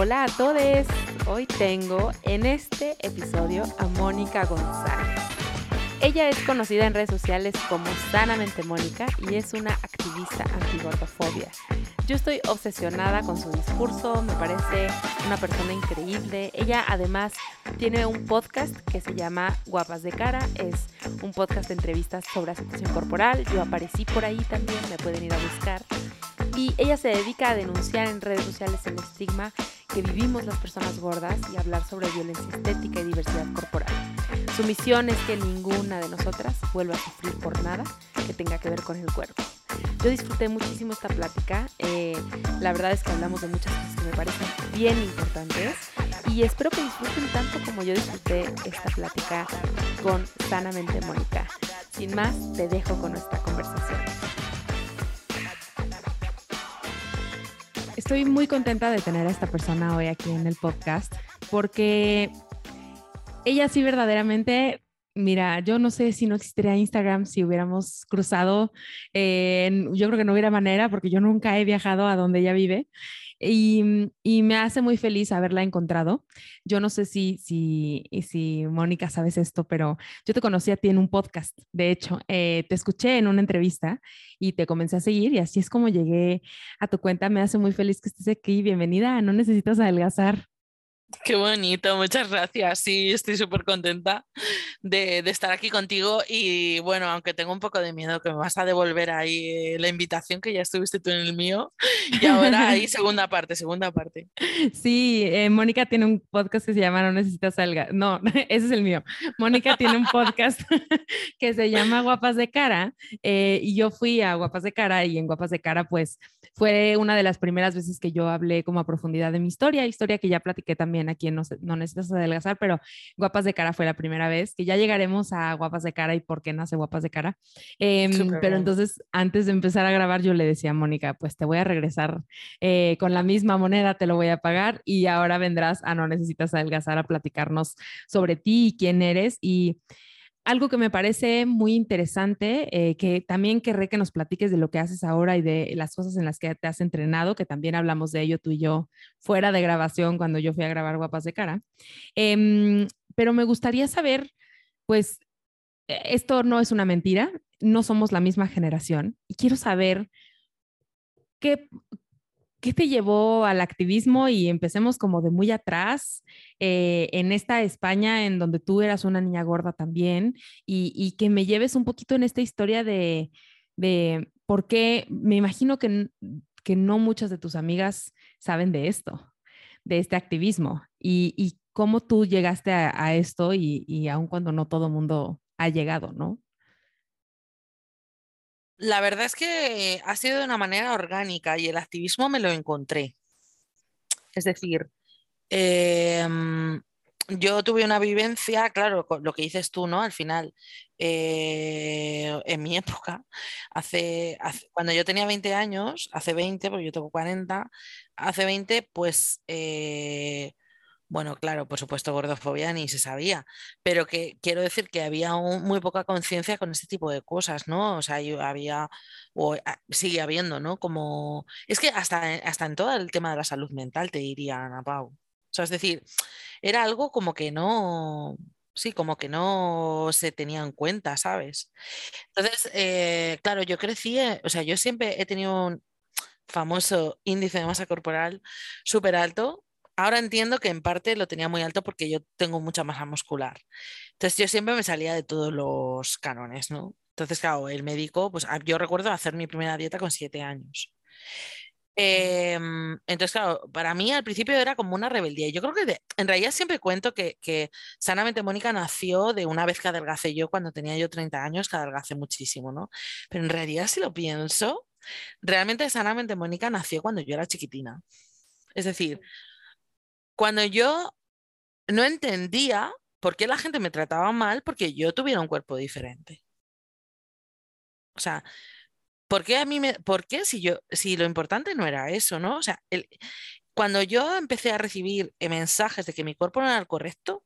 Hola a todos, hoy tengo en este episodio a Mónica González. Ella es conocida en redes sociales como Sanamente Mónica y es una activista antigordofobia. Yo estoy obsesionada con su discurso, me parece una persona increíble. Ella además tiene un podcast que se llama Guapas de Cara, es un podcast de entrevistas sobre aceptación corporal. Yo aparecí por ahí también, me pueden ir a buscar. Y ella se dedica a denunciar en redes sociales el estigma que vivimos las personas gordas y hablar sobre violencia estética y diversidad corporal. Su misión es que ninguna de nosotras vuelva a sufrir por nada que tenga que ver con el cuerpo. Yo disfruté muchísimo esta plática. Eh, la verdad es que hablamos de muchas cosas que me parecen bien importantes y espero que disfruten tanto como yo disfruté esta plática con Sanamente Mónica. Sin más, te dejo con nuestra conversación. Estoy muy contenta de tener a esta persona hoy aquí en el podcast porque ella sí verdaderamente, mira, yo no sé si no existiría Instagram si hubiéramos cruzado, yo creo que no hubiera manera porque yo nunca he viajado a donde ella vive y, y, me hace muy feliz haberla encontrado. Yo no sé si, si, si Mónica sabes esto, pero yo te conocí a ti en un podcast. De hecho, eh, te escuché en una entrevista y te comencé a seguir y así es como llegué a tu cuenta. Me hace muy feliz que estés aquí. Bienvenida. No necesitas adelgazar. Qué bonito, muchas gracias. Sí, estoy súper contenta de, estar aquí contigo y bueno, aunque tengo un poco de miedo que me vas a devolver ahí eh, la invitación que ya estuviste tú en el mío y ahora ahí segunda parte, segunda parte. Sí, eh, Mónica tiene un podcast que se llama No necesitas salga. No, ese es el mío. Mónica tiene un podcast que se llama Guapas de Cara eh, y yo fui a Guapas de Cara y en Guapas de Cara pues fue una de las primeras veces que yo hablé como a profundidad de mi historia, historia que ya platiqué también aquí No, no Necesitas Adelgazar, pero Guapas de Cara fue la primera vez, que ya llegaremos a Guapas de Cara y por qué nace Guapas de Cara. Em, pero entonces, antes de empezar a grabar, yo le decía a Mónica, pues te voy a regresar eh, con la misma moneda, te lo voy a pagar y ahora vendrás a No Necesitas Adelgazar a platicarnos sobre ti y quién eres y algo que me parece muy interesante, eh, que también querré que nos platiques de lo que haces ahora y de las cosas en las que te has entrenado, que también hablamos de ello tú y yo fuera de grabación cuando yo fui a grabar Guapas de Cara. Em, pero me gustaría saber, pues, e, esto no es una mentira, no somos la misma generación y quiero saber qué, ¿Qué te llevó al activismo? Y empecemos como de muy atrás, eh, en esta España en donde tú eras una niña gorda también, y, que me lleves un poquito en esta historia de, de por qué, me imagino que, que, no muchas de tus amigas saben de esto, de este activismo, y, cómo tú llegaste a, esto y, y aun cuando no todo mundo ha llegado, ¿no? La verdad es que ha sido de una manera orgánica y el activismo me lo encontré. Es decir, em, yo tuve una vivencia, claro, lo que dices tú, ¿no? Al final, eh, en mi época, hace, cuando yo tenía 20 años, hace 20, porque yo tengo 40, hace 20, pues eh, bueno, claro, por supuesto, gordofobia ni se sabía, pero que quiero decir que había muy poca conciencia con este tipo de cosas, ¿no? O sea, yo había, o ah, sigue habiendo, ¿no? Como, es que hasta, hasta en todo el tema de la salud mental, te diría Ana Pau. O sea, es decir, era algo como que no, sí, como que no se tenía en cuenta, ¿sabes? Entonces, eh, claro, yo crecí, eh, o sea, yo siempre he tenido un famoso índice de masa corporal súper alto ahora entiendo que en parte lo tenía muy alto porque yo tengo mucha masa muscular. Entonces yo siempre me salía de todos los cánones, ¿no? Entonces, claro, el médico, pues ah, yo recuerdo hacer mi primera dieta con siete años. Em, entonces, claro, para mí al principio era como una rebeldía. Yo creo que en realidad siempre cuento que, que, Sanamente Mónica nació de una vez que adelgacé yo cuando tenía yo 30 años, que adelgacé muchísimo, ¿no? Pero en realidad, si lo pienso, realmente Sanamente Mónica nació cuando yo era chiquitina. Es decir, cuando yo no entendía por qué la gente me trataba mal porque yo tuviera un cuerpo diferente. O sea, ¿por qué a mí me, por qué si yo, si lo importante no era eso, ¿no? O sea, cuando yo empecé a recibir mensajes de que mi cuerpo no era el correcto,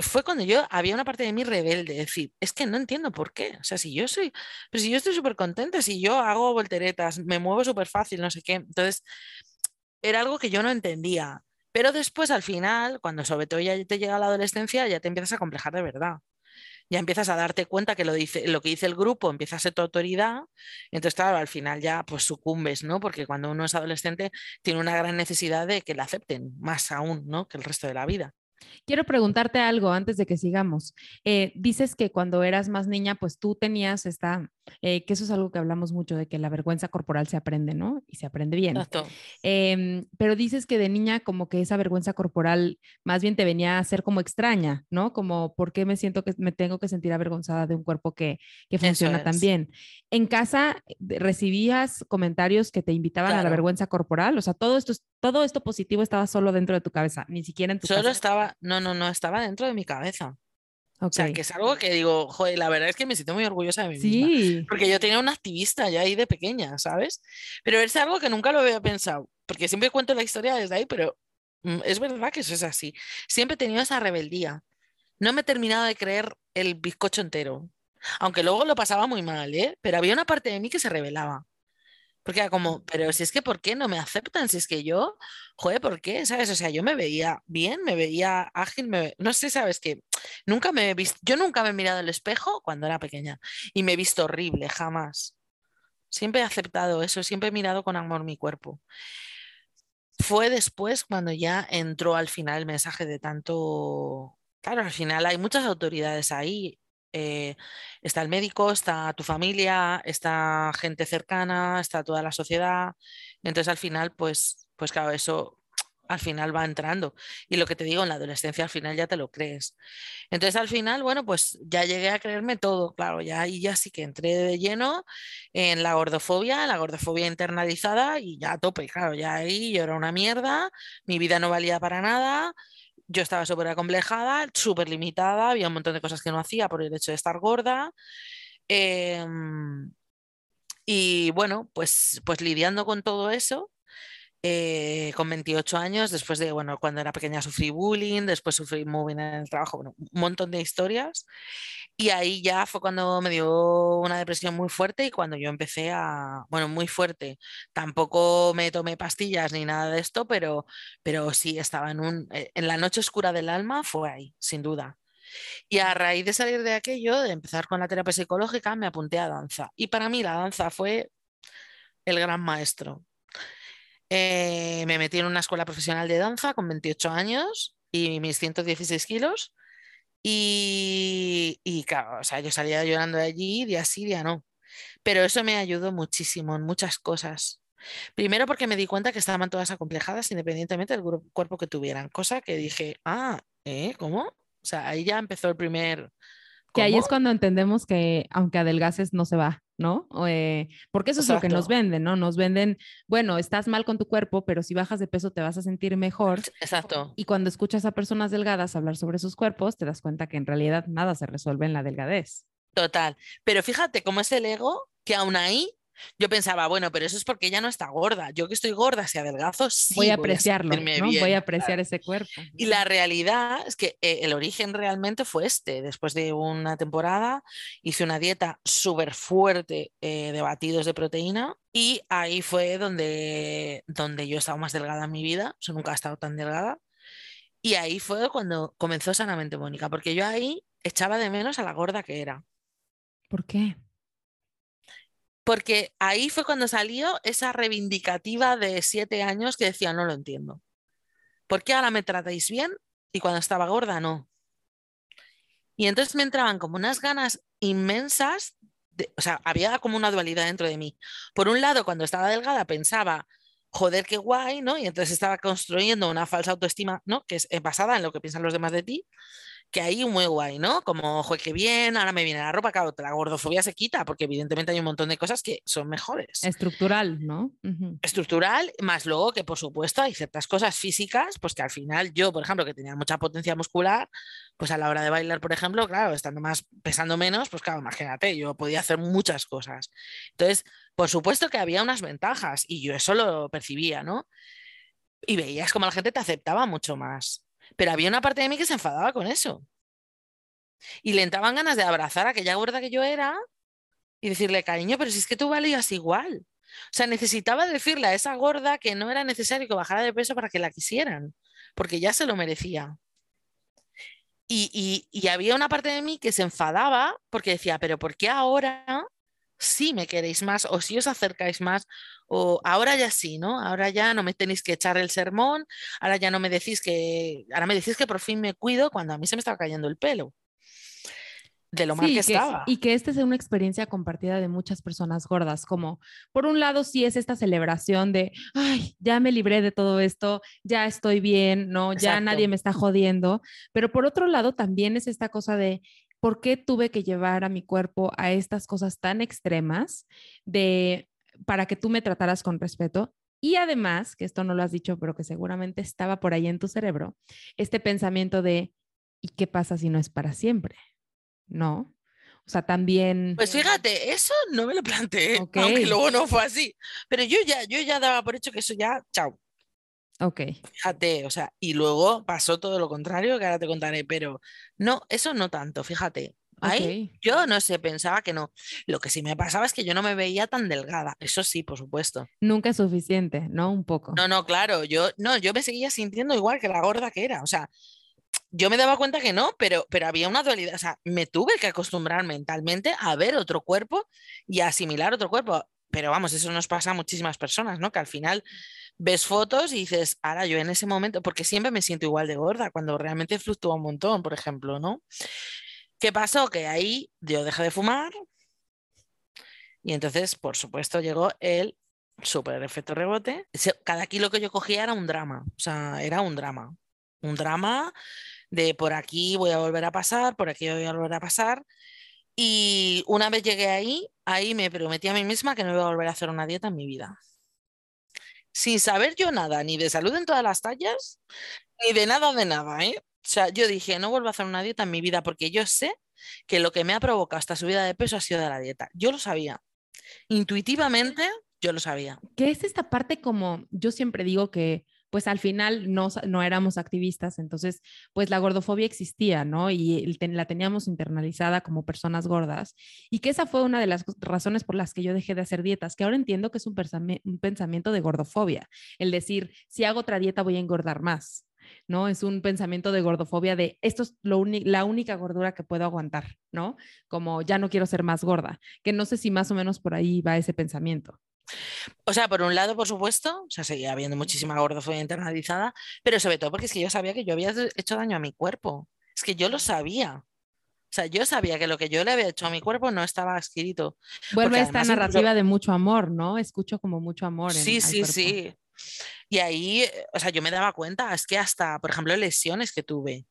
fue cuando yo había una parte de mí rebelde, decir, es que no entiendo por qué. O sea, si yo soy, pero si yo estoy súper contenta, si yo hago volteretas, me muevo súper fácil, no sé qué. Entonces, era algo que yo no entendía. Pero después, al final, cuando sobre todo ya te llega la adolescencia, ya te empiezas a complejar de verdad ya empiezas a darte cuenta que lo, dice, lo que dice el grupo empieza a ser tu autoridad, entonces claro, al final ya pues sucumbes, ¿no? Porque cuando uno es adolescente tiene una gran necesidad de que le acepten, más aún, ¿no? Que el resto de la vida. Quiero preguntarte algo antes de que sigamos. Eh, dices que cuando eras más niña, pues tú tenías esta, eh, que eso es algo que hablamos mucho, de que la vergüenza corporal se aprende, ¿no? Y se aprende bien. Eh, pero dices que de niña como que esa vergüenza corporal más bien te venía a ser como extraña, ¿no? Como, ¿por qué me siento que me tengo que sentir avergonzada de un cuerpo que, que funciona tan bien? ¿En casa recibías comentarios que te invitaban a la vergüenza corporal? O sea, todo esto, todo esto positivo estaba solo dentro de tu cabeza, ni siquiera en tu Solo estaba, no, no, no, estaba dentro de mi cabeza. O sea, que es algo que digo, joder, la verdad es que me siento muy orgullosa de mí sí. misma. Porque yo tenía una activista ya ahí de pequeña, ¿sabes? Pero es algo que nunca lo había pensado. Porque siempre cuento la historia desde ahí, pero mm, es verdad que eso es así. Siempre he tenido esa rebeldía. No me he terminado de creer el bizcocho entero. Aunque luego lo pasaba muy mal, ¿eh? Pero había una parte de mí que se rebelaba. Porque era como, pero si es que, ¿por qué no me aceptan? Si es que yo, joder, ¿por qué? ¿Sabes? O sea, yo me veía bien, me veía ágil, no sé, ¿sabes? Que nunca me he visto, yo nunca me he mirado al espejo cuando era pequeña y me he visto horrible, jamás. Siempre he aceptado eso, siempre he mirado con amor mi cuerpo. Fue después cuando ya entró al final el mensaje de tanto, claro, al final hay muchas autoridades ahí, eh, está el médico, está tu familia, está gente cercana, está toda la sociedad. Entonces al final, pues, pues claro, eso al final va entrando. Y lo que te digo, en la adolescencia al final ya te lo crees. Entonces al final, bueno, pues ya llegué a creerme todo, claro, ya ahí ya sí que entré de lleno en la gordofobia, la gordofobia internalizada y ya a tope, claro, ya ahí yo era una mierda, mi vida no valía para nada, yo estaba súper acomplejada, súper limitada, había un montón de cosas que no hacía por el hecho de estar gorda. Em, y bueno, pues, pues lidiando con todo eso, eh, con 28 años, después de, bueno, cuando era pequeña sufrí bullying, después sufrí moving en el trabajo, bueno, un montón de historias. Y ahí ya fue cuando me dio una depresión muy fuerte y cuando yo empecé a, bueno, muy fuerte. Tampoco me tomé pastillas ni nada de esto, pero, pero sí estaba en un, eh, en la noche oscura del alma, fue ahí, sin duda. Y a raíz de salir de aquello, de empezar con la terapia psicológica, me apunté a danza. Y para mí la danza fue el gran maestro. Eh, me metí en una escuela profesional de danza con 28 años y mis 116 kilos. Y, y claro, o sea, yo salía llorando de allí, día sí, día no. Pero eso me ayudó muchísimo en muchas cosas. Primero porque me di cuenta que estaban todas acomplejadas independientemente del cuerpo que tuvieran, cosa que dije, ah, ¿eh? ¿Cómo? O sea, ahí ya empezó el primer que ahí es cuando entendemos que aunque adelgaces no se va, ¿no? Eh, porque eso es lo que nos venden, ¿no? Nos venden, bueno, estás mal con tu cuerpo, pero si bajas de peso te vas a sentir mejor. Exacto. Y cuando escuchas a personas delgadas hablar sobre sus cuerpos, te das cuenta que en realidad nada se resuelve en la delgadez. Total. Pero fíjate cómo es el ego que aún ahí yo pensaba, bueno, pero eso es porque ella no está gorda. Yo que estoy gorda, si adelgazo, sí. Voy a apreciarlo, ¿no? voy a apreciar ese cuerpo. Y la realidad es que eh, el origen realmente fue este. Después de una temporada hice una dieta súper fuerte eh, de batidos de proteína y ahí fue donde, donde yo he estado más delgada en mi vida. Yo nunca he estado tan delgada. Y ahí fue cuando comenzó Sanamente Mónica, porque yo ahí echaba de menos a la gorda que era. ¿Por qué? Porque ahí fue cuando salió esa reivindicativa de siete años que decía, no lo entiendo. ¿Por qué ahora me tratáis bien y cuando estaba gorda no? Y entonces me entraban como unas ganas inmensas, o sea, había como una dualidad dentro de mí. Por un lado, cuando estaba delgada pensaba, joder, qué guay, ¿no? Y entonces estaba construyendo una falsa autoestima, ¿no? Que es basada en lo que piensan los demás de ti que ahí muy guay, ¿no? Como, joder, qué bien, ahora me viene la ropa, claro, la gordofobia se quita, porque evidentemente hay un montón de cosas que son mejores. Estructural, ¿no? Estructural, más luego que por supuesto hay ciertas cosas físicas, pues que al final yo, por ejemplo, que tenía mucha potencia muscular, pues a la hora de bailar, por ejemplo, claro, estando más, pesando menos, pues claro, imagínate, yo podía hacer muchas cosas. Entonces, por supuesto que había unas ventajas y yo eso lo percibía, ¿no? Y veías como la gente te aceptaba mucho más. Pero había una parte de mí que se enfadaba con eso. Y le entraban ganas de abrazar a aquella gorda que yo era y decirle, cariño, pero si es que tú valías igual. O sea, necesitaba decirle a esa gorda que no era necesario que bajara de peso para que la quisieran, porque ya se lo merecía. Y, y había una parte de mí que se enfadaba porque decía, pero ¿por qué ahora si me queréis más o si os acercáis más o ahora ya sí, ¿no? Ahora ya no me tenéis que echar el sermón, ahora ya no me decís que, ahora me decís que por fin me cuido cuando a mí se me estaba cayendo el pelo de lo mal que, estaba. Y que esta es una experiencia compartida de muchas personas gordas, como por un lado sí es esta celebración de, ay, ya me libré de todo esto, ya estoy bien, no, ya nadie me está jodiendo, pero por otro lado también es esta cosa de, ¿por qué tuve que llevar a mi cuerpo a estas cosas tan extremas de para que tú me trataras con respeto? Y además, que esto no lo has dicho, pero que seguramente estaba por ahí en tu cerebro, este pensamiento de ¿y qué pasa si no es para siempre? ¿No? O sea, también. Pues fíjate, eso no me lo planteé, aunque luego no fue así. Pero yo ya, yo ya daba por hecho que eso ya, chao. Ok. Fíjate, o sea, y luego pasó todo lo contrario, que ahora te contaré, pero no, eso no tanto, fíjate. Ahí yo no sé, pensaba que no. Lo que sí me pasaba es que yo no me veía tan delgada, eso sí, por supuesto. Nunca es suficiente, ¿no? Un poco. No, no, claro, yo no, yo me seguía sintiendo igual que la gorda que era, o sea, yo me daba cuenta que no, pero, pero había una dualidad, o sea, me tuve que acostumbrar mentalmente a ver otro cuerpo y a asimilar otro cuerpo. Pero vamos, eso nos pasa a muchísimas personas, ¿no? Que al final ves fotos y dices, ahora yo en ese momento, porque siempre me siento igual de gorda, cuando realmente fluctúa un montón, por ejemplo, ¿no? ¿Qué pasó? Que ahí yo dejé de fumar y entonces, por supuesto, llegó el super efecto rebote. Cada kilo que yo cogía era un drama, o sea, era un drama. Un drama de por aquí voy a volver a pasar, por aquí voy a volver a pasar. Y una vez llegué ahí, ahí me prometí a mí misma que no iba a volver a hacer una dieta en mi vida sin saber yo nada, ni de salud en todas las tallas, ni de nada de nada, ¿eh? O sea, yo dije, no vuelvo a hacer una dieta en mi vida porque yo sé que lo que me ha provocado esta subida de peso ha sido de la dieta. Yo lo sabía. Intuitivamente, yo lo sabía. ¿Qué es esta parte como, yo siempre digo que pues al final no, no éramos activistas, entonces pues la gordofobia existía, ¿no? Y la teníamos internalizada como personas gordas y que esa fue una de las razones por las que yo dejé de hacer dietas, que ahora entiendo que es un, pensamiento de gordofobia, el decir, si hago otra dieta voy a engordar más. ¿no? Es un pensamiento de gordofobia de esto es lo la única gordura que puedo aguantar, ¿no? Como ya no quiero ser más gorda, que no sé si más o menos por ahí va ese pensamiento. O sea, por un lado, por supuesto, o sea, seguía habiendo muchísima gordofobia internalizada, pero sobre todo porque es que yo sabía que yo había hecho daño a mi cuerpo. Es que yo lo sabía. O sea, yo sabía que lo que yo le había hecho a mi cuerpo no estaba escrito. Vuelve esta narrativa de mucho amor, ¿no? Escucho como mucho amor. sí, sí, sí. Y ahí, o sea, yo me daba cuenta, es que hasta, por ejemplo, lesiones que tuve.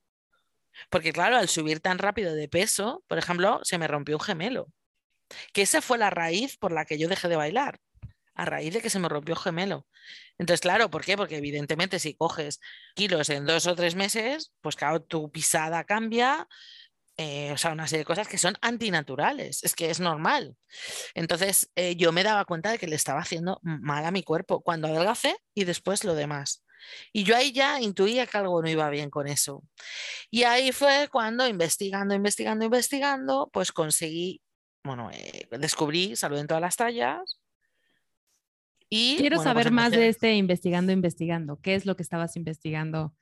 Porque claro, al subir tan rápido de peso, por ejemplo, se me rompió un gemelo. Que esa fue la raíz por la que yo dejé de bailar a raíz de que se me rompió gemelo. Entonces, claro, ¿por qué? Porque evidentemente si coges kilos en dos o tres meses, pues claro, tu pisada cambia, eh, o sea, una serie de cosas que son antinaturales, es que es normal. Entonces, eh, yo me daba cuenta de que le estaba haciendo mal a mi cuerpo cuando adelgacé y después lo demás. Y yo ahí ya intuía que algo no iba bien con eso. Y ahí fue cuando, investigando, investigando, investigando, pues conseguí, bueno, eh, descubrí salud en todas las tallas, Quiero saber pues más de este investigando, investigando. ¿Qué es lo que estabas investigando?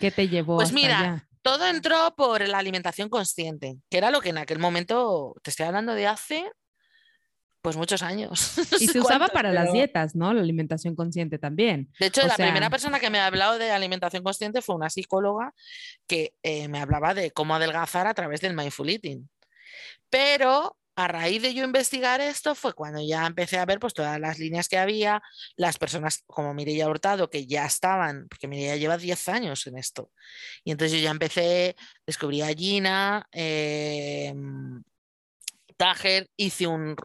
¿Qué te llevó? Pues mira, todo entró por la alimentación consciente, que era lo que en aquel momento, te estoy hablando de hace Pues muchos años. Y se usaba para las dietas, ¿no? La alimentación consciente también. De hecho, la primera persona que me ha hablado de alimentación consciente fue una psicóloga que eh, me hablaba de cómo adelgazar a través del mindful eating. Pero a raíz de yo investigar esto fue cuando ya empecé a ver pues todas las líneas que había, las personas como Mireia Hurtado que ya estaban, porque Mireia lleva 10 años en esto. Y entonces yo ya empecé, descubrí a Gina, eh, Tajer, hice un,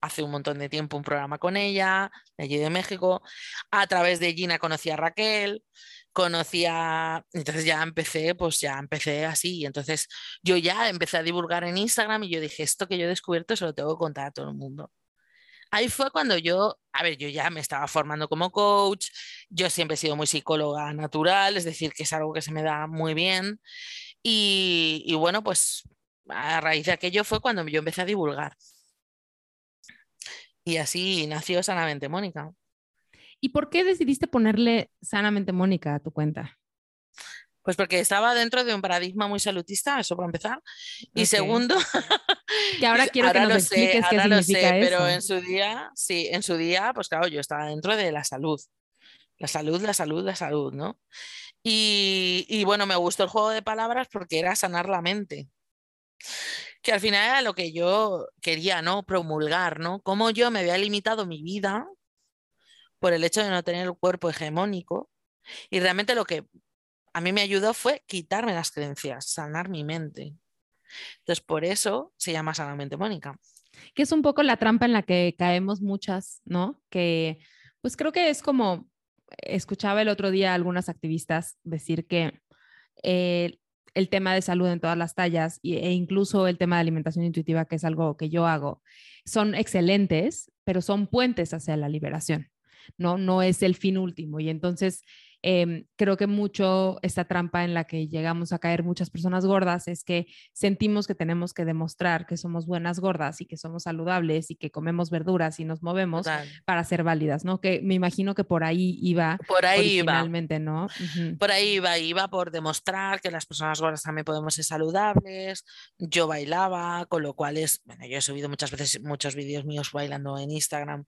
hace un montón de tiempo un programa con ella, de allí de México. A través de Gina conocí a Raquel conocía, entonces ya empecé, pues ya empecé así, entonces yo ya empecé a divulgar en Instagram y yo dije, esto que yo he descubierto se lo tengo que contar a todo el mundo. Ahí fue cuando yo, a ver, yo ya me estaba formando como coach, yo siempre he sido muy psicóloga natural, es decir, que es algo que se me da muy bien. Y, y bueno, pues a raíz de aquello fue cuando yo empecé a divulgar. Y así nació Sanamente Mónica. ¿Y por qué decidiste ponerle sanamente Mónica a tu cuenta? Pues porque estaba dentro de un paradigma muy salutista, eso para empezar. Y segundo, que ahora quiero que nos expliques qué significa Pero en su día, sí, en su día, pues claro, yo estaba dentro de la salud. La salud, la salud, la salud, ¿no? Y, y bueno, me gustó el juego de palabras porque era sanar la mente que al final era lo que yo quería, ¿no? Promulgar, ¿no? Cómo yo me había limitado mi vida por el hecho de no tener el cuerpo hegemónico. Y realmente lo que a mí me ayudó fue quitarme las creencias, sanar mi mente. Entonces, por eso se llama Sanamente Mónica. Que es un poco la trampa en la que caemos muchas, ¿no? Que pues creo que es como, escuchaba el otro día a algunas activistas decir que eh, el tema de salud en todas las tallas e incluso el tema de alimentación intuitiva, que es algo que yo hago, son excelentes, pero son puentes hacia la liberación. ¿No? No es el fin último. Y entonces em, creo que mucho esta trampa en la que llegamos a caer muchas personas gordas es que sentimos que tenemos que demostrar que somos buenas gordas y que somos saludables y que comemos verduras y nos movemos para ser válidas, ¿no? Que me imagino que por ahí iba por ahí originalmente, ¿no? Por ahí iba, iba por demostrar que las personas gordas también podemos ser saludables. Yo bailaba, con lo cual es, bueno, yo he subido muchas veces muchos vídeos míos bailando en Instagram.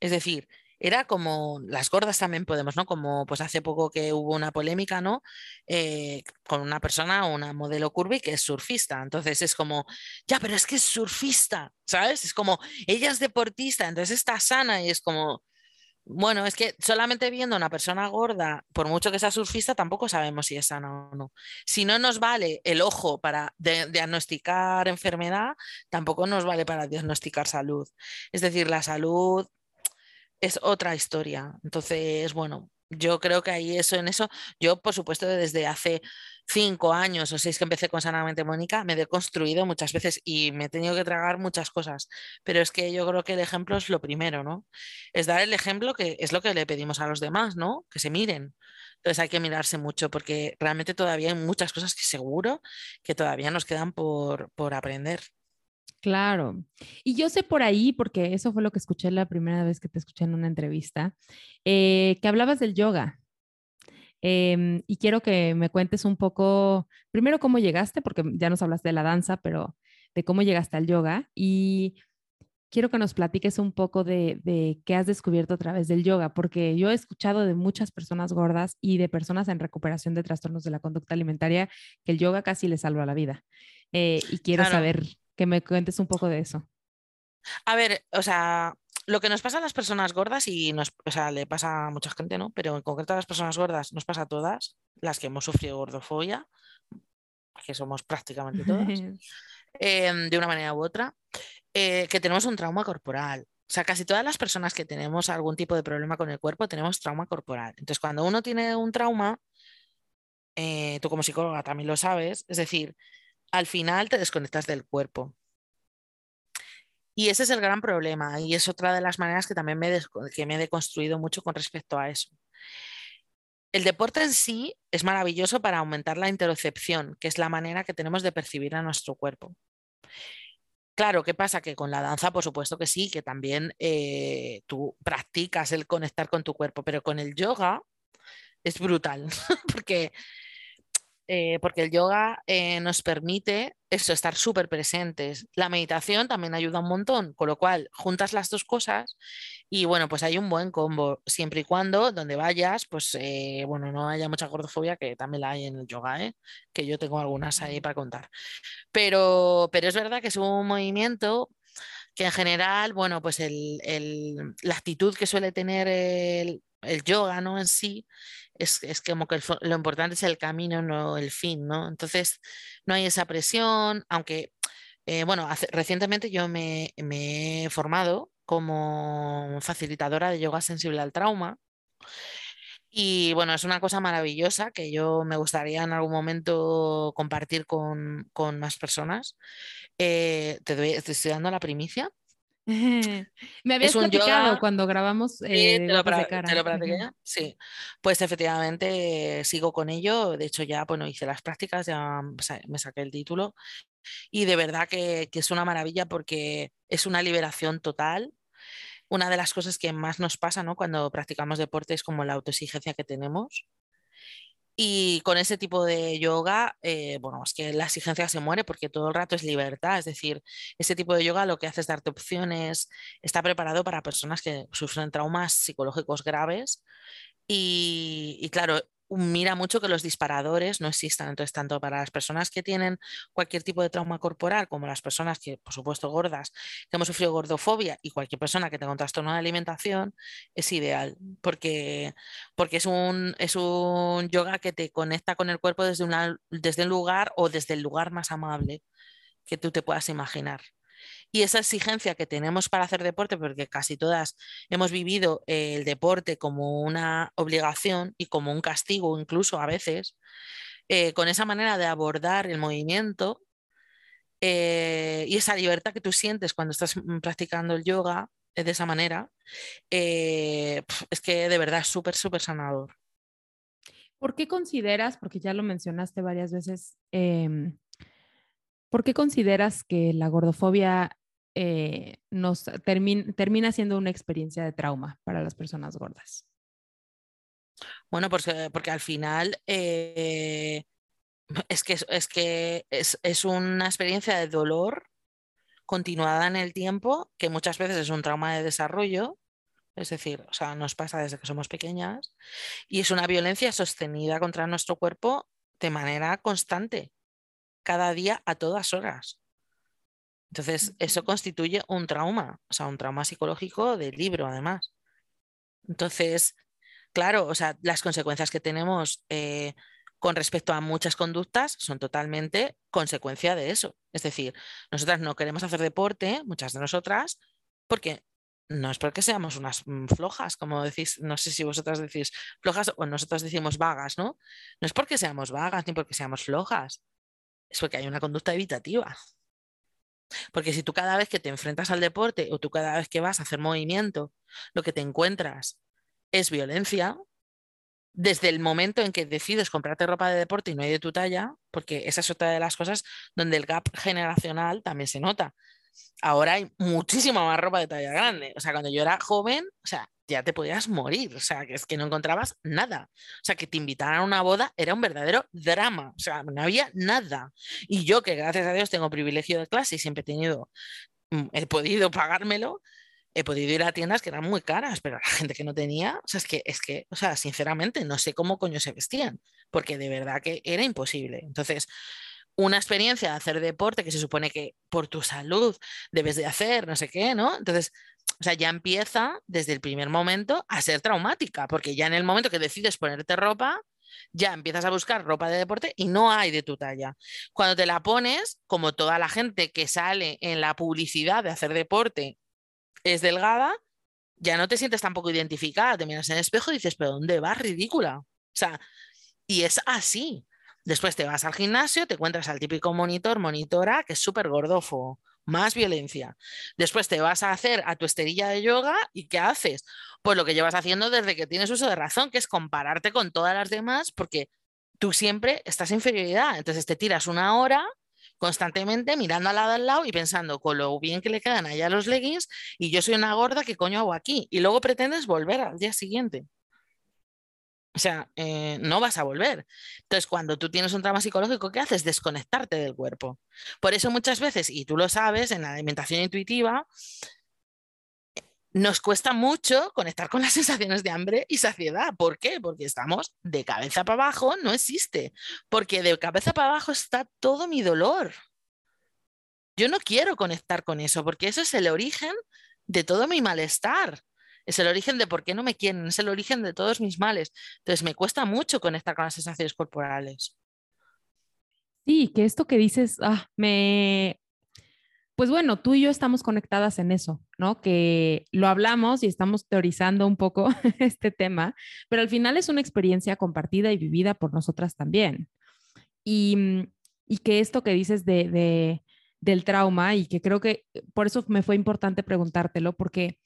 Es decir, era como las gordas también podemos, ¿no? Como pues hace poco que hubo una polémica, ¿no? Eh, con una persona, una modelo curvy que es surfista. Entonces es como, ya, pero es que es surfista, ¿sabes? Es como, ella es deportista, entonces está sana y es como, bueno, es que solamente viendo a una persona gorda, por mucho que sea surfista, tampoco sabemos si es sana o no. Si no nos vale el ojo para diagnosticar enfermedad, tampoco nos vale para diagnosticar salud. Es decir, la salud es otra historia. Entonces, bueno, yo creo que ahí eso, en eso, yo por supuesto desde hace cinco años o seis que empecé con Sanamente Mónica, me he deconstruido muchas veces y me he tenido que tragar muchas cosas, pero es que yo creo que el ejemplo es lo primero, ¿no? Es dar el ejemplo que es lo que le pedimos a los demás, ¿no? Que se miren. Entonces hay que mirarse mucho porque realmente todavía hay muchas cosas que seguro que todavía nos quedan por, por aprender. Claro. Y yo sé por ahí, porque eso fue lo que escuché la primera vez que te escuché en una entrevista, eh, que hablabas del yoga. Em, y quiero que me cuentes un poco, primero cómo llegaste, porque ya nos hablaste de la danza, pero de cómo llegaste al yoga. Y quiero que nos platiques un poco de, de, qué has descubierto a través del yoga, porque yo he escuchado de muchas personas gordas y de personas en recuperación de trastornos de la conducta alimentaria que el yoga casi les salva la vida. Eh, y quiero saber que me cuentes un poco de eso. A ver, o sea, lo que nos pasa a las personas gordas y nos, o sea, le pasa a mucha gente, ¿no? Pero en concreto a las personas gordas nos pasa a todas, las que hemos sufrido gordofobia, que somos prácticamente todas, em, de una manera u otra, eh, que tenemos un trauma corporal. O sea, casi todas las personas que tenemos algún tipo de problema con el cuerpo tenemos trauma corporal. Entonces, cuando uno tiene un trauma, eh, tú como psicóloga también lo sabes, es decir, al final te desconectas del cuerpo. Y ese es el gran problema y es otra de las maneras que también me, que me he deconstruido mucho con respecto a eso. El deporte en sí es maravilloso para aumentar la interocepción, que es la manera que tenemos de percibir a nuestro cuerpo. Claro, ¿qué pasa? Que con la danza, por supuesto que sí, que también eh, tú practicas el conectar con tu cuerpo, pero con el yoga es brutal, porque eh, porque el yoga eh, nos permite eso, estar súper presentes. La meditación también ayuda un montón, con lo cual juntas las dos cosas y bueno, pues hay un buen combo, siempre y cuando donde vayas, pues eh, bueno, no haya mucha gordofobia, que también la hay en el yoga, que yo tengo algunas ahí para contar. Pero, pero es verdad que es un movimiento que en general, bueno, pues la actitud que suele tener el, el yoga, ¿no? En sí, es, es como que lo importante es el camino, no el fin, ¿no? Entonces, no hay esa presión, aunque, eh, bueno, recientemente yo me, he formado como facilitadora de yoga sensible al trauma. Y bueno, es una cosa maravillosa que yo me gustaría en algún momento compartir con, con más personas. Eh, te, doy, te estoy dando la primicia. Me habías platicado cuando grabamos eh, te, lo platiqué, sí. Pues efectivamente sigo con ello. De hecho, ya bueno, hice las prácticas, ya me saqué el título. Y de verdad que, que es una maravilla porque es una liberación total. Una de las cosas que más nos pasa ¿no? cuando practicamos deporte es como la autoexigencia que tenemos. Y con ese tipo de yoga, eh, bueno, es que la exigencia se muere porque todo el rato es libertad. Es decir, ese tipo de yoga lo que hace es darte opciones, está preparado para personas que sufren traumas psicológicos graves. Y, y claro, mira mucho que los disparadores no existan. Entonces, tanto para las personas que tienen cualquier tipo de trauma corporal, como las personas que, por supuesto, gordas, que hemos sufrido gordofobia y cualquier persona que tenga un trastorno de alimentación, es ideal, porque, porque es, un, es un yoga que te conecta con el cuerpo desde, una, desde un lugar o desde el lugar más amable que tú te puedas imaginar y esa exigencia que tenemos para hacer deporte, porque casi todas hemos vivido el deporte como una obligación y como un castigo incluso a veces, eh, con esa manera de abordar el movimiento eh, y esa libertad que tú sientes cuando estás mm, practicando el yoga eh, de esa manera, es que de verdad es súper, súper sanador. ¿Por qué consideras, porque ya lo mencionaste varias veces, em, ¿por qué consideras que la gordofobia eh, nos termina siendo una experiencia de trauma para las personas gordas? Bueno, eh, porque al final eh, es que, es, que es, una experiencia de dolor continuada en el tiempo, que muchas veces es un trauma de desarrollo, es decir, o sea, nos pasa desde que somos pequeñas, y es una violencia sostenida contra nuestro cuerpo de manera constante, cada día a todas horas. Entonces, eso constituye un trauma, o sea, un trauma psicológico del libro, además. Entonces, claro, o sea, las consecuencias que tenemos eh, con respecto a muchas conductas son totalmente consecuencia de eso. Es decir, nosotras no queremos hacer deporte, muchas de nosotras, porque no es porque seamos unas mm, flojas, como decís, no sé si vosotras decís flojas o nosotros decimos vagas, ¿no? No es porque seamos vagas ni porque seamos flojas, es porque hay una conducta evitativa. Porque si tú cada vez que te enfrentas al deporte o tú cada vez que vas a hacer movimiento, lo que te encuentras es violencia, desde el momento en que decides comprarte ropa de deporte y no hay de tu talla, porque esa es otra de las cosas donde el gap generacional también se nota. Ahora hay muchísima más ropa de talla grande. O sea, cuando yo era joven, o sea, ya te podías morir, o sea, que es que no encontrabas nada. O sea, que te invitaran a una boda era un verdadero drama, o sea, no había nada. Y yo, que gracias a Dios tengo privilegio de clase y siempre he tenido, mm, he podido pagármelo, he podido ir a tiendas que eran muy caras, pero la gente que no tenía, o sea, es que, es que, o sea, sinceramente, no sé cómo coño se vestían, porque de verdad que era imposible. Entonces, una experiencia de hacer deporte que se supone que por tu salud debes de hacer, no sé qué, ¿no? Entonces, o sea, ya empieza desde el primer momento a ser traumática, porque ya en el momento que decides ponerte ropa, ya empiezas a buscar ropa de deporte y no hay de tu talla. Cuando te la pones, como toda la gente que sale en la publicidad de hacer deporte es delgada, ya no te sientes tampoco identificada, te miras en el espejo y dices, pero ¿dónde vas? Ridícula. O sea, y es así. Después te vas al gimnasio, te encuentras al típico monitor, monitora, que es súper gordofo, más violencia. Después te vas a hacer a tu esterilla de yoga y ¿qué haces? Pues lo que llevas haciendo desde que tienes uso de razón, que es compararte con todas las demás, porque tú siempre estás en inferioridad. Entonces te tiras una hora constantemente mirando al lado al lado y pensando con lo bien que le quedan allá los leggings y yo soy una gorda, ¿qué coño hago aquí? Y luego pretendes volver al día siguiente. O sea, eh, no vas a volver. Entonces, cuando tú tienes un trauma psicológico, ¿qué haces? Desconectarte del cuerpo. Por eso muchas veces, y tú lo sabes, en la alimentación intuitiva, nos cuesta mucho conectar con las sensaciones de hambre y saciedad. ¿Por qué? Porque estamos de cabeza para abajo, no existe. Porque de cabeza para abajo está todo mi dolor. Yo no quiero conectar con eso, porque eso es el origen de todo mi malestar. Es el origen de por qué no me quieren, es el origen de todos mis males. Entonces me cuesta mucho conectar con las sensaciones corporales. Sí, que esto que dices, ah, me, pues bueno, tú y yo estamos conectadas en eso, ¿no? Que lo hablamos y estamos teorizando un poco este tema, pero al final es una experiencia compartida y vivida por nosotras también. Y, que esto que dices de, del trauma y que creo que por eso me fue importante preguntártelo, porque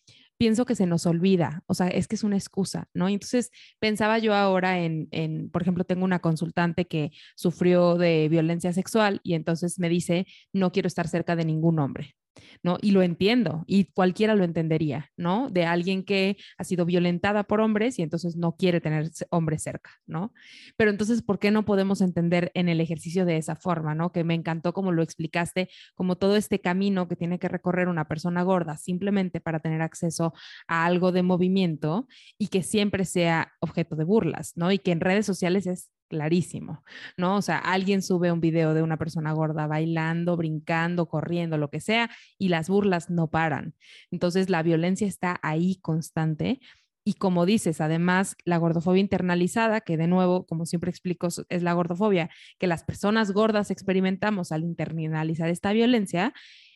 pienso que se nos olvida, o sea, es que es una excusa, ¿no? Entonces pensaba yo ahora en, por ejemplo, tengo una consultante que sufrió de violencia sexual y entonces me dice, no quiero estar cerca de ningún hombre. ¿No? Y lo entiendo, y cualquiera lo entendería, ¿no? De alguien que ha sido violentada por hombres y entonces no quiere tener hombres cerca, ¿no? Pero entonces, ¿por qué no podemos entender en el ejercicio de esa forma, ¿no? Que me encantó como lo explicaste, como todo este camino que tiene que recorrer una persona gorda simplemente para tener acceso a algo de movimiento y que siempre sea objeto de burlas, ¿no? Y que en redes sociales es clarísimo, ¿no? O sea, alguien sube un video de una persona gorda bailando, brincando, corriendo, lo que sea, y las burlas no paran. Entonces, la violencia está ahí constante. Y como dices, además, la gordofobia internalizada, que de nuevo, como siempre explico, es la gordofobia que las personas gordas experimentamos al internalizar esta violencia,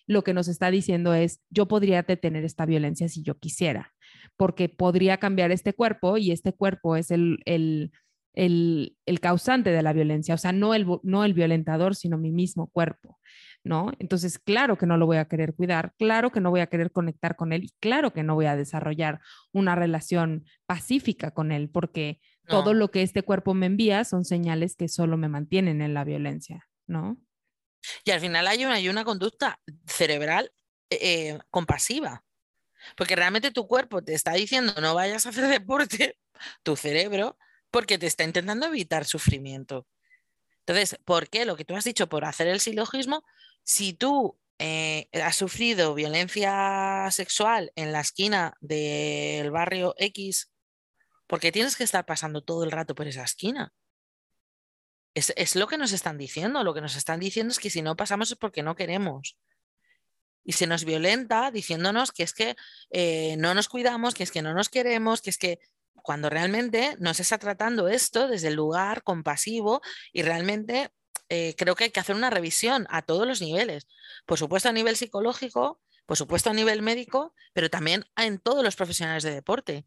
lo que nos está diciendo es, yo podría detener esta violencia si yo quisiera, porque podría cambiar este cuerpo y este cuerpo es el, el el, causante de la violencia, o sea, no el, no el violentador, sino mi mismo cuerpo, ¿no? Entonces, claro que no lo voy a querer cuidar, claro que no voy a querer conectar con él y claro que no voy a desarrollar una relación pacífica con él, porque todo lo que este cuerpo me envía son señales que solo me mantienen en la violencia, ¿no? Y al final hay una, hay una conducta cerebral eh, eh, compasiva, porque realmente tu cuerpo te está diciendo no vayas a hacer deporte, tu cerebro porque te está intentando evitar sufrimiento. Entonces, ¿por qué? Lo que tú has dicho, por hacer el silogismo, si tú eh, has sufrido violencia sexual en la esquina del barrio X, ¿por qué tienes que estar pasando todo el rato por esa esquina? Es, lo que nos están diciendo. Lo que nos están diciendo es que si no pasamos es porque no queremos. Y se nos violenta diciéndonos que es que eh, no nos cuidamos, que es que no nos queremos, que es que cuando realmente no se está tratando esto desde el lugar compasivo y realmente eh, creo que hay que hacer una revisión a todos los niveles. Por supuesto a nivel psicológico, por supuesto a nivel médico, pero también en todos los profesionales de deporte.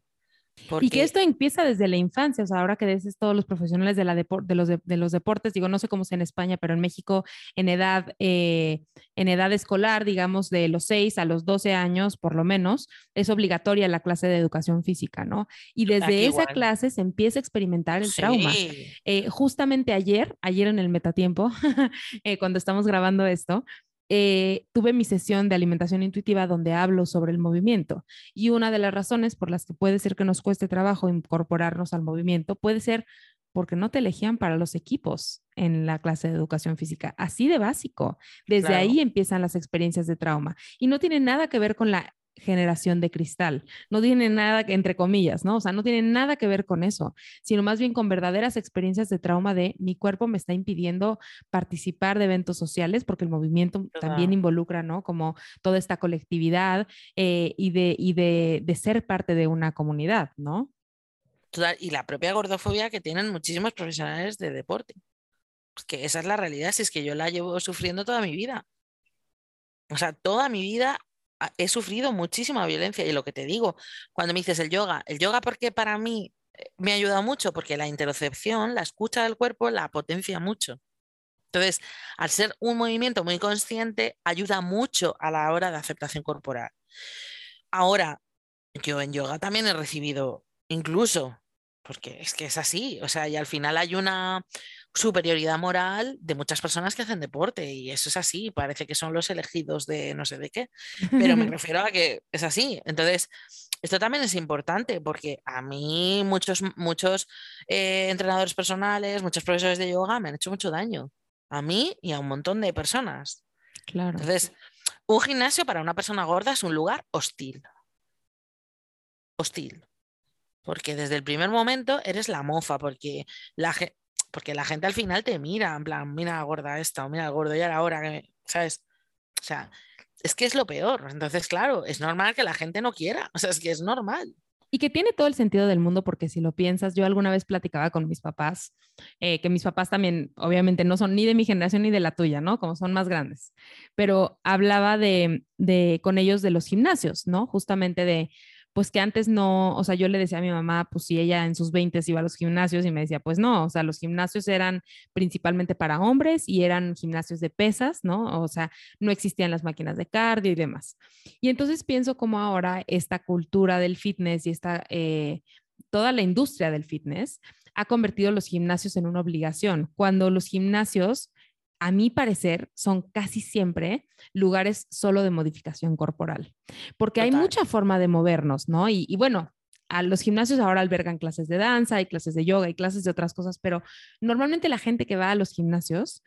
Y que esto empieza desde la infancia, o sea, ahora que dices todos los profesionales de, la de, los, de, los deportes, digo, no sé cómo es en España, pero en México en edad, eh, en edad escolar, digamos, de los 6 a los 12 años, por lo menos, es obligatoria la clase de educación física, ¿no? Y desde esa clase se empieza a experimentar el trauma. Eh, justamente ayer, ayer en el metatiempo, eh, cuando estamos grabando esto, eh, tuve mi sesión de alimentación intuitiva donde hablo sobre el movimiento. Y una de las razones por las que puede ser que nos cueste trabajo incorporarnos al movimiento puede ser porque no te elegían para los equipos en la clase de educación física, así de básico. Desde ahí empiezan las experiencias de trauma y no tiene nada que ver con la generación de cristal. No tiene nada que, entre comillas, ¿no? O sea, no tiene nada que ver con eso, sino más bien con verdaderas experiencias de trauma de mi cuerpo me está impidiendo participar de eventos sociales, porque el movimiento también involucra, ¿no? Como toda esta colectividad eh, y, de, y de, de ser parte de una comunidad, ¿no? y la propia gordofobia que tienen muchísimos profesionales de deporte. Pues que esa es la realidad, si es que yo la llevo sufriendo toda mi vida. O sea, toda mi vida he sufrido muchísima violencia y lo que te digo, cuando me dices el yoga, el yoga porque para mí eh, me ayuda mucho porque la interocepción, la escucha del cuerpo, la potencia mucho. Entonces, al ser un movimiento muy consciente, ayuda mucho a la hora de aceptación corporal. Ahora, yo en yoga también he recibido, incluso, porque es que es así, o sea, y al final hay una, superioridad moral de muchas personas que hacen deporte y eso es así, parece que son los elegidos de no sé de qué, pero me refiero a que es así. Entonces, esto también es importante porque a mí muchos, muchos eh, entrenadores personales, muchos profesores de yoga me han hecho mucho daño. A mí y a un montón de personas. Claro. Entonces, un gimnasio para una persona gorda es un lugar hostil. Hostil. Porque desde el primer momento eres la mofa, porque la, porque la gente al final te mira, en plan, mira gorda esta, o mira gordo, y ahora que, ¿sabes? O sea, es que es lo peor. Entonces, claro, es normal que la gente no quiera. O sea, es que es normal. Y que tiene todo el sentido del mundo, porque si lo piensas, yo alguna vez platicaba con mis papás, eh, que mis papás también, obviamente, no son ni de mi generación ni de la tuya, ¿no? Como son más grandes, pero hablaba de, de con ellos de los gimnasios, ¿no? Justamente de, pues que antes no, o sea, yo le decía a mi mamá, pues si ella en sus 20 iba a los gimnasios y me decía, pues no, o sea, los gimnasios eran principalmente para hombres y eran gimnasios de pesas, ¿no? O sea, no existían las máquinas de cardio y demás. Y entonces pienso como ahora esta cultura del fitness y esta, eh, toda la industria del fitness ha convertido los gimnasios en una obligación, cuando los gimnasios a mi parecer, son casi siempre lugares solo de modificación corporal, porque hay mucha forma de movernos, ¿no? Y, bueno, a los gimnasios ahora albergan clases de danza, hay clases de yoga, y clases de otras cosas, pero normalmente la gente que va a los gimnasios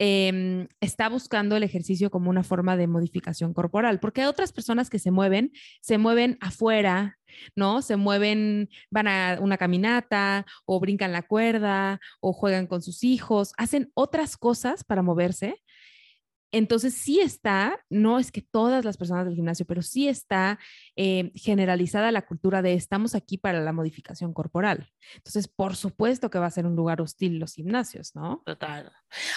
Em, está buscando el ejercicio como una forma de modificación corporal, porque hay otras personas que se mueven, se mueven afuera, ¿no? Se mueven, van a una caminata o brincan la cuerda o juegan con sus hijos, hacen otras cosas para moverse entonces sí está, no es que todas las personas del gimnasio, pero sí está eh, generalizada la cultura de estamos aquí para la modificación corporal. Entonces, por supuesto que va a ser un lugar hostil los gimnasios, ¿no? Total.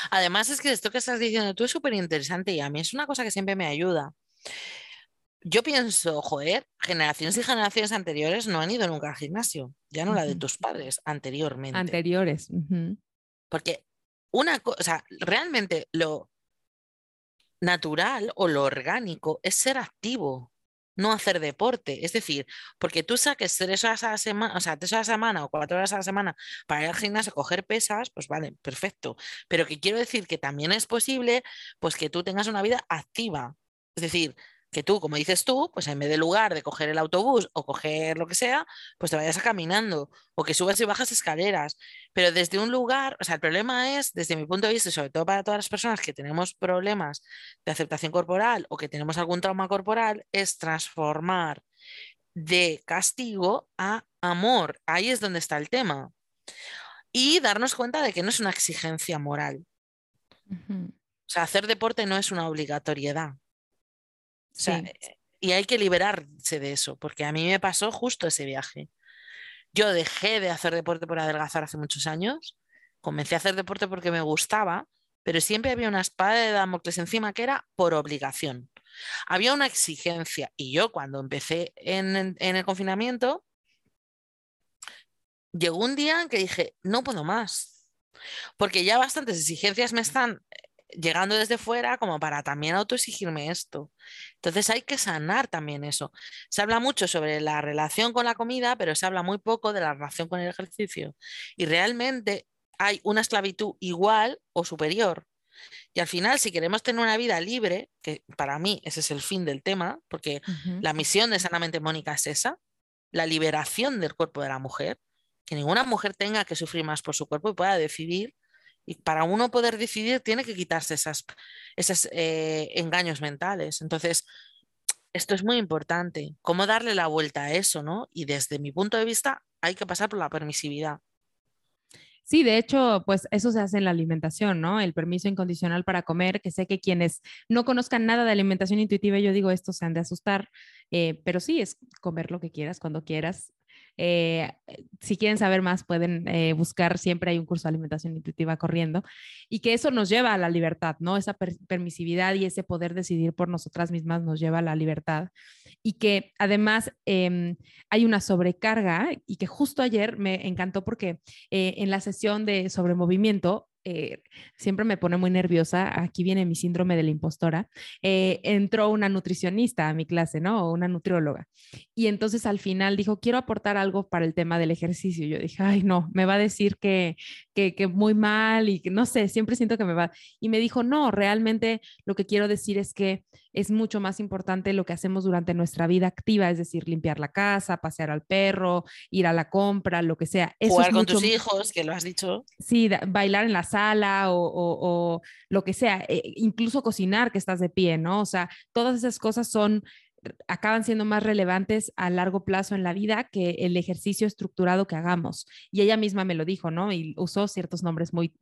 Además es que esto que estás diciendo tú es súper interesante y a mí es una cosa que siempre me ayuda. Yo pienso, joder, generaciones y generaciones anteriores no han ido nunca al gimnasio, ya no la de tus padres, anteriormente. Anteriores. Porque una cosa, realmente lo, natural o lo orgánico es ser activo, no hacer deporte. Es decir, porque tú saques tres horas a la semana, o sea, tres horas a la semana o cuatro horas a la semana para ir al gimnasio a coger pesas, pues vale, perfecto. Pero que quiero decir que también es posible, pues que tú tengas una vida activa. Es decir, que tú, como dices tú, pues en vez de lugar de coger el autobús o coger lo que sea, pues te vayas a caminando o que subas y bajas escaleras. Pero desde un lugar, o sea, el problema es, desde mi punto de vista, sobre todo para todas las personas que tenemos problemas de aceptación corporal o que tenemos algún trauma corporal, es transformar de castigo a amor. Ahí es donde está el tema. Y darnos cuenta de que no es una exigencia moral. O sea, hacer deporte no es una obligatoriedad y hay que liberarse de eso, porque a mí me pasó justo ese viaje. Yo dejé de hacer deporte por adelgazar hace muchos años, comencé a hacer deporte porque me gustaba, pero siempre había una espada de Damocles encima que era por obligación. Había una exigencia y yo cuando empecé en, en el confinamiento, llegó un día en que dije, no puedo más, porque ya bastantes exigencias me están llegando desde fuera como para también autoexigirme esto. Entonces hay que sanar también eso. Se habla mucho sobre la relación con la comida, pero se habla muy poco de la relación con el ejercicio. Y realmente hay una esclavitud igual o superior. Y al final, si queremos tener una vida libre, que para mí ese es el fin del tema, porque la misión de Sanamente Mónica es esa, la liberación del cuerpo de la mujer, que ninguna mujer tenga que sufrir más por su cuerpo y pueda decidir y para uno poder decidir tiene que quitarse esas, esos eh, engaños mentales. Entonces, esto es muy importante. ¿Cómo darle la vuelta a eso, no? Y desde mi punto de vista, hay que pasar por la permisividad. Sí, de hecho, pues eso se hace en la alimentación, ¿no? El permiso incondicional para comer, que sé que quienes no conozcan nada de alimentación intuitiva, yo digo esto se han de asustar, eh, pero sí, es comer lo que quieras, cuando quieras, eh, si quieren saber más, pueden eh, buscar, siempre hay un curso de alimentación intuitiva corriendo, y que eso nos lleva a la libertad, ¿no? Esa permisividad y ese poder decidir por nosotras mismas nos lleva a la libertad. Y que además em, hay una sobrecarga y que justo ayer me encantó porque eh, en la sesión de sobremovimiento eh, siempre me pone muy nerviosa, aquí viene mi síndrome de la impostora, eh, entró una nutricionista a mi clase, ¿no? O una nutrióloga. Y entonces al final dijo, quiero aportar algo para el tema del ejercicio. Yo dije, ay, no, me va a decir que, que, que muy mal y que no sé, siempre siento que me va. Y me dijo, no, realmente lo que quiero decir es que es mucho más importante lo que hacemos durante nuestra vida activa, es decir, limpiar la casa, pasear al perro, ir a la compra, lo que sea. Jugar con tus hijos, que lo has dicho. Sí, bailar en la sala o, o, lo que sea, e, incluso cocinar que estás de pie, ¿no? O sea, todas esas cosas son acaban siendo más relevantes a largo plazo en la vida que el ejercicio estructurado que hagamos. Y ella misma me lo dijo, ¿no? Y usó ciertos nombres muy,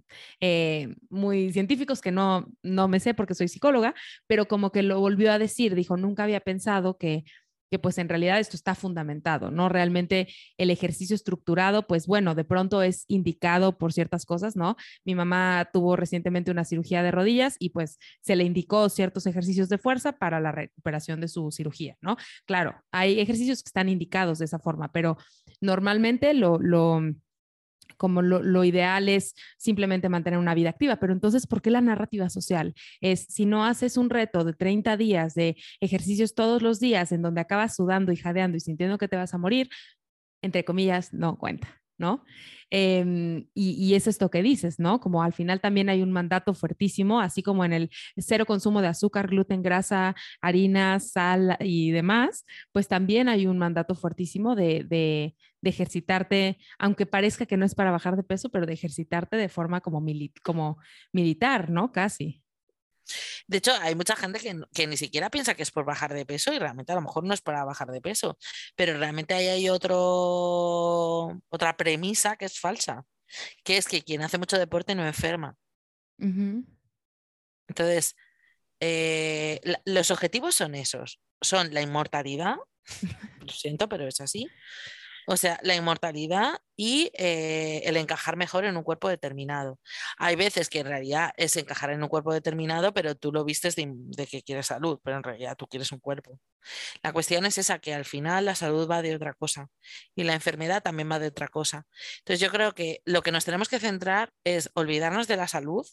eh, muy científicos que no, no me sé porque soy psicóloga, pero como que lo volvió a decir, dijo, nunca había pensado que que pues en realidad esto está fundamentado, ¿no? Realmente el ejercicio estructurado, pues bueno, de pronto es indicado por ciertas cosas, ¿no? Mi mamá tuvo recientemente una cirugía de rodillas y pues se le indicó ciertos ejercicios de fuerza para la recuperación de su cirugía, ¿no? Claro, hay ejercicios que están indicados de esa forma, pero normalmente lo, lo como lo, ideal es simplemente mantener una vida activa. Pero entonces, ¿por qué la narrativa social? Es si no haces un reto de 30 días de ejercicios todos los días en donde acabas sudando y jadeando y sintiendo que te vas a morir, entre comillas, no cuenta. ¿No? Em, y, es esto que dices, ¿no? Como al final también hay un mandato fuertísimo, así como en el cero consumo de azúcar, gluten, grasa, harina, sal y demás, pues también hay un mandato fuertísimo de, de, ejercitarte, aunque parezca que no es para bajar de peso, pero de ejercitarte de forma como, como militar, ¿no? Casi. De hecho, hay mucha gente que, ni siquiera piensa que es por bajar de peso y realmente a lo mejor no es para bajar de peso, pero realmente ahí hay otro, otra premisa que es falsa, que es que quien hace mucho deporte no enferma. Entonces, eh, los objetivos son esos, son la inmortalidad, lo siento, pero es así, o sea, la inmortalidad y eh, el encajar mejor en un cuerpo determinado. Hay veces que en realidad es encajar en un cuerpo determinado, pero tú lo vistes de, que quieres salud, pero en realidad tú quieres un cuerpo. La cuestión es esa, que al final la salud va de otra cosa y la enfermedad también va de otra cosa. Entonces yo creo que lo que nos tenemos que centrar es olvidarnos de la salud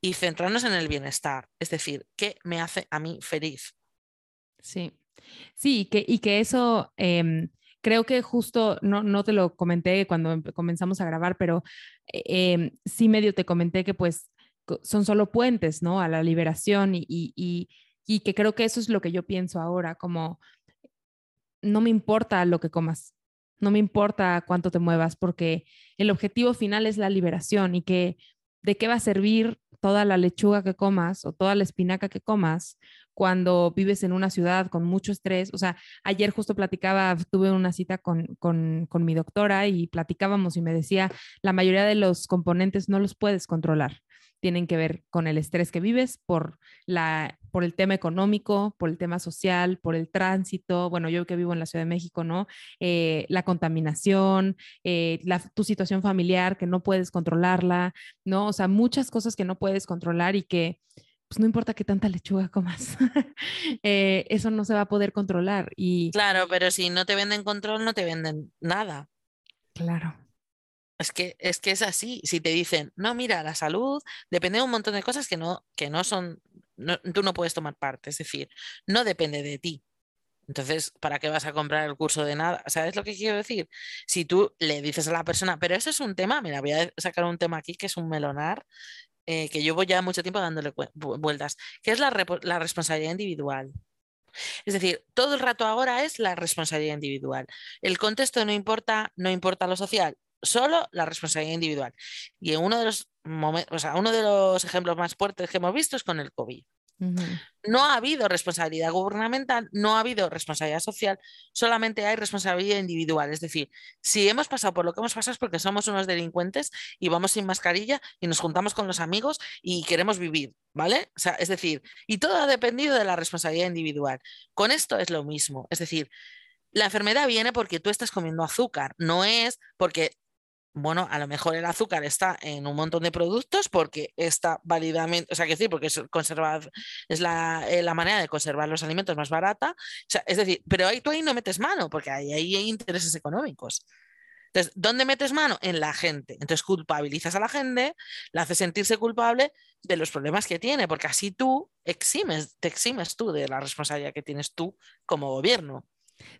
y centrarnos en el bienestar. Es decir, ¿qué me hace a mí feliz? Sí, sí, y que, y que eso... Em, creo que justo, no, no te lo comenté cuando comenzamos a grabar, pero eh, em, sí medio te comenté que pues son solo puentes, ¿no? A la liberación y, y, y, que creo que eso es lo que yo pienso ahora, como no me importa lo que comas, no me importa cuánto te muevas, porque el objetivo final es la liberación y que de qué va a servir toda la lechuga que comas o toda la espinaca que comas cuando vives en una ciudad con mucho estrés. O sea, ayer justo platicaba, tuve una cita con, con, con, mi doctora y platicábamos y me decía, la mayoría de los componentes no los puedes controlar. Tienen que ver con el estrés que vives, por, la, por el tema económico, por el tema social, por el tránsito. Bueno, yo que vivo en la Ciudad de México, ¿no? Eh, la contaminación, eh, la, tu situación familiar que no puedes controlarla, ¿no? O sea, muchas cosas que no puedes controlar y que pues no importa qué tanta lechuga comas, eh, eso no se va a poder controlar. Y... Claro, pero si no te venden control, no te venden nada. Claro. Es que, es que es así. Si te dicen, no, mira, la salud depende de un montón de cosas que no, que no son, tú no puedes tomar parte. Es decir, no depende de ti. Entonces, ¿para qué vas a comprar el curso de nada? ¿Sabes lo que quiero decir? Si tú le dices a la persona, pero eso es un tema, mira, voy a sacar un tema aquí que es un melonar, eh, que llevo ya mucho tiempo dándole vueltas, que es la, la responsabilidad individual. Es decir, todo el rato ahora es la responsabilidad individual. El contexto no importa, no importa lo social, solo la responsabilidad individual. Y en uno de los momentos, o sea, uno de los ejemplos más fuertes que hemos visto es con el COVID. No ha habido responsabilidad gubernamental, no ha habido responsabilidad social, solamente hay responsabilidad individual. Es decir, si hemos pasado por lo que hemos pasado es porque somos unos delincuentes y vamos sin mascarilla y nos juntamos con los amigos y queremos vivir, ¿vale? O sea, es decir, y todo ha dependido de la responsabilidad individual. Con esto es lo mismo. Es decir, la enfermedad viene porque tú estás comiendo azúcar, no es porque bueno, a lo mejor el azúcar está en un montón de productos porque está válidamente, o sea, que decir, porque es, conservar, es eh, la, manera de conservar los alimentos más barata. es decir, pero ahí tú ahí no metes mano porque ahí, ahí hay intereses económicos. Entonces, ¿dónde metes mano? En la gente. Entonces, culpabilizas a la gente, la haces sentirse culpable de los problemas que tiene, porque así tú eximes, te eximes tú de la responsabilidad que tienes tú como gobierno.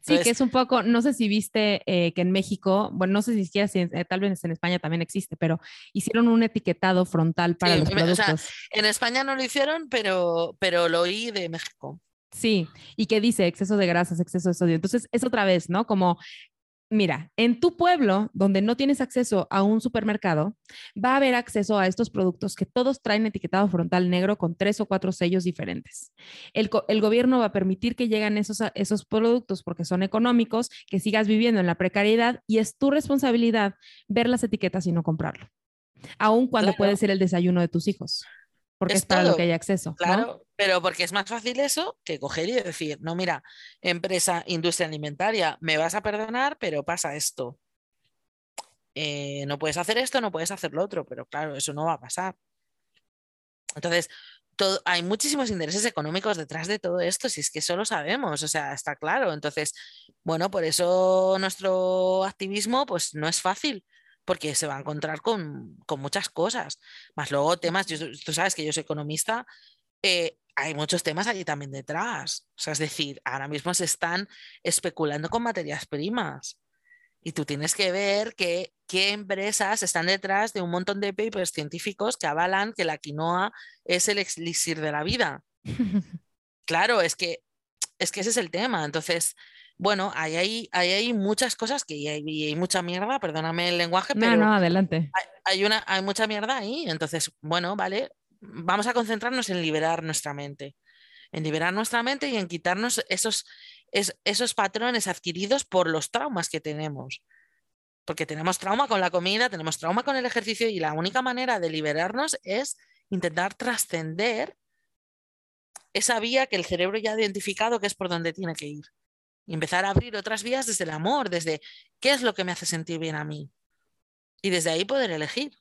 Sí, que es un poco, no sé si viste eh, que en México, bueno, no sé si siquiera, si, eh, tal vez en España también existe, pero hicieron un etiquetado frontal para los productos. en España no lo hicieron, pero, pero lo oí de México. Sí, y que dice exceso de grasas, exceso de sodio. Entonces, es otra vez, ¿no? Como Mira, en tu pueblo, donde no tienes acceso a un supermercado, va a haber acceso a estos productos que todos traen etiquetado frontal negro con tres o cuatro sellos diferentes. El, gobierno va a permitir que lleguen esos, esos productos porque son económicos, que sigas viviendo en la precariedad y es tu responsabilidad ver las etiquetas y no comprarlo, aun cuando puede ser el desayuno de tus hijos porque es, para lo que hay acceso. Claro, pero porque es más fácil eso que coger y decir, no, mira, empresa, industria alimentaria, me vas a perdonar, pero pasa esto. Eh, no puedes hacer esto, no puedes hacer lo otro, pero claro, eso no va a pasar. Entonces, hay muchísimos intereses económicos detrás de todo esto, si es que eso lo sabemos, o sea, está claro. Entonces, bueno, por eso nuestro activismo pues no es fácil, porque se va a encontrar con, muchas cosas. Más luego temas, tú sabes que yo soy economista, eh, hay muchos temas allí también detrás. O sea, es decir, ahora mismo se están especulando con materias primas. Y tú tienes que ver que, qué empresas están detrás de un montón de papers científicos que avalan que la quinoa es el elixir de la vida. claro, es que, es que ese es el tema. Entonces, bueno, hay, hay, muchas cosas que hay, hay, mucha mierda, perdóname el lenguaje, pero. No, adelante. Hay, una, hay mucha mierda ahí. Entonces, bueno, vale, vamos a concentrarnos en liberar nuestra mente. En liberar nuestra mente y en quitarnos esos, esos patrones adquiridos por los traumas que tenemos. Porque tenemos trauma con la comida, tenemos trauma con el ejercicio y la única manera de liberarnos es intentar trascender esa vía que el cerebro ya ha identificado que es por donde tiene que ir y empezar a abrir otras vías desde el amor, desde qué es lo que me hace sentir bien a mí. Y desde ahí poder elegir.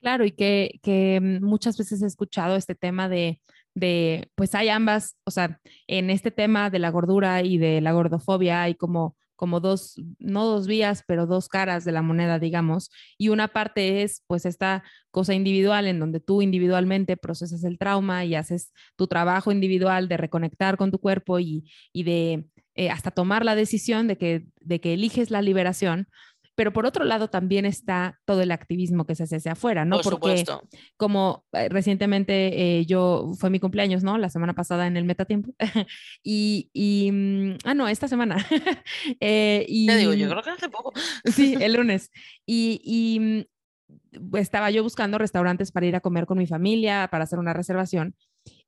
Claro, y que, muchas veces he escuchado este tema de, de, pues hay ambas, o sea, en este tema de la gordura y de la gordofobia hay como como dos, no dos vías, pero dos caras de la moneda, digamos. Y una parte es pues esta cosa individual en donde tú individualmente procesas el trauma y haces tu trabajo individual de reconectar con tu cuerpo y, y de eh, hasta tomar la decisión de que, de que eliges la liberación. Pero por otro lado también está todo el activismo que se hace hacia afuera, ¿no? Por Porque como eh, recientemente eh, yo, fue mi cumpleaños, ¿no? La semana pasada en el Metatiempo. y, y, mm, ah, no, esta semana. y, Te digo, yo creo que hace poco. sí, el lunes. Y, y mm, estaba yo buscando restaurantes para ir a comer con mi familia, para hacer una reservación.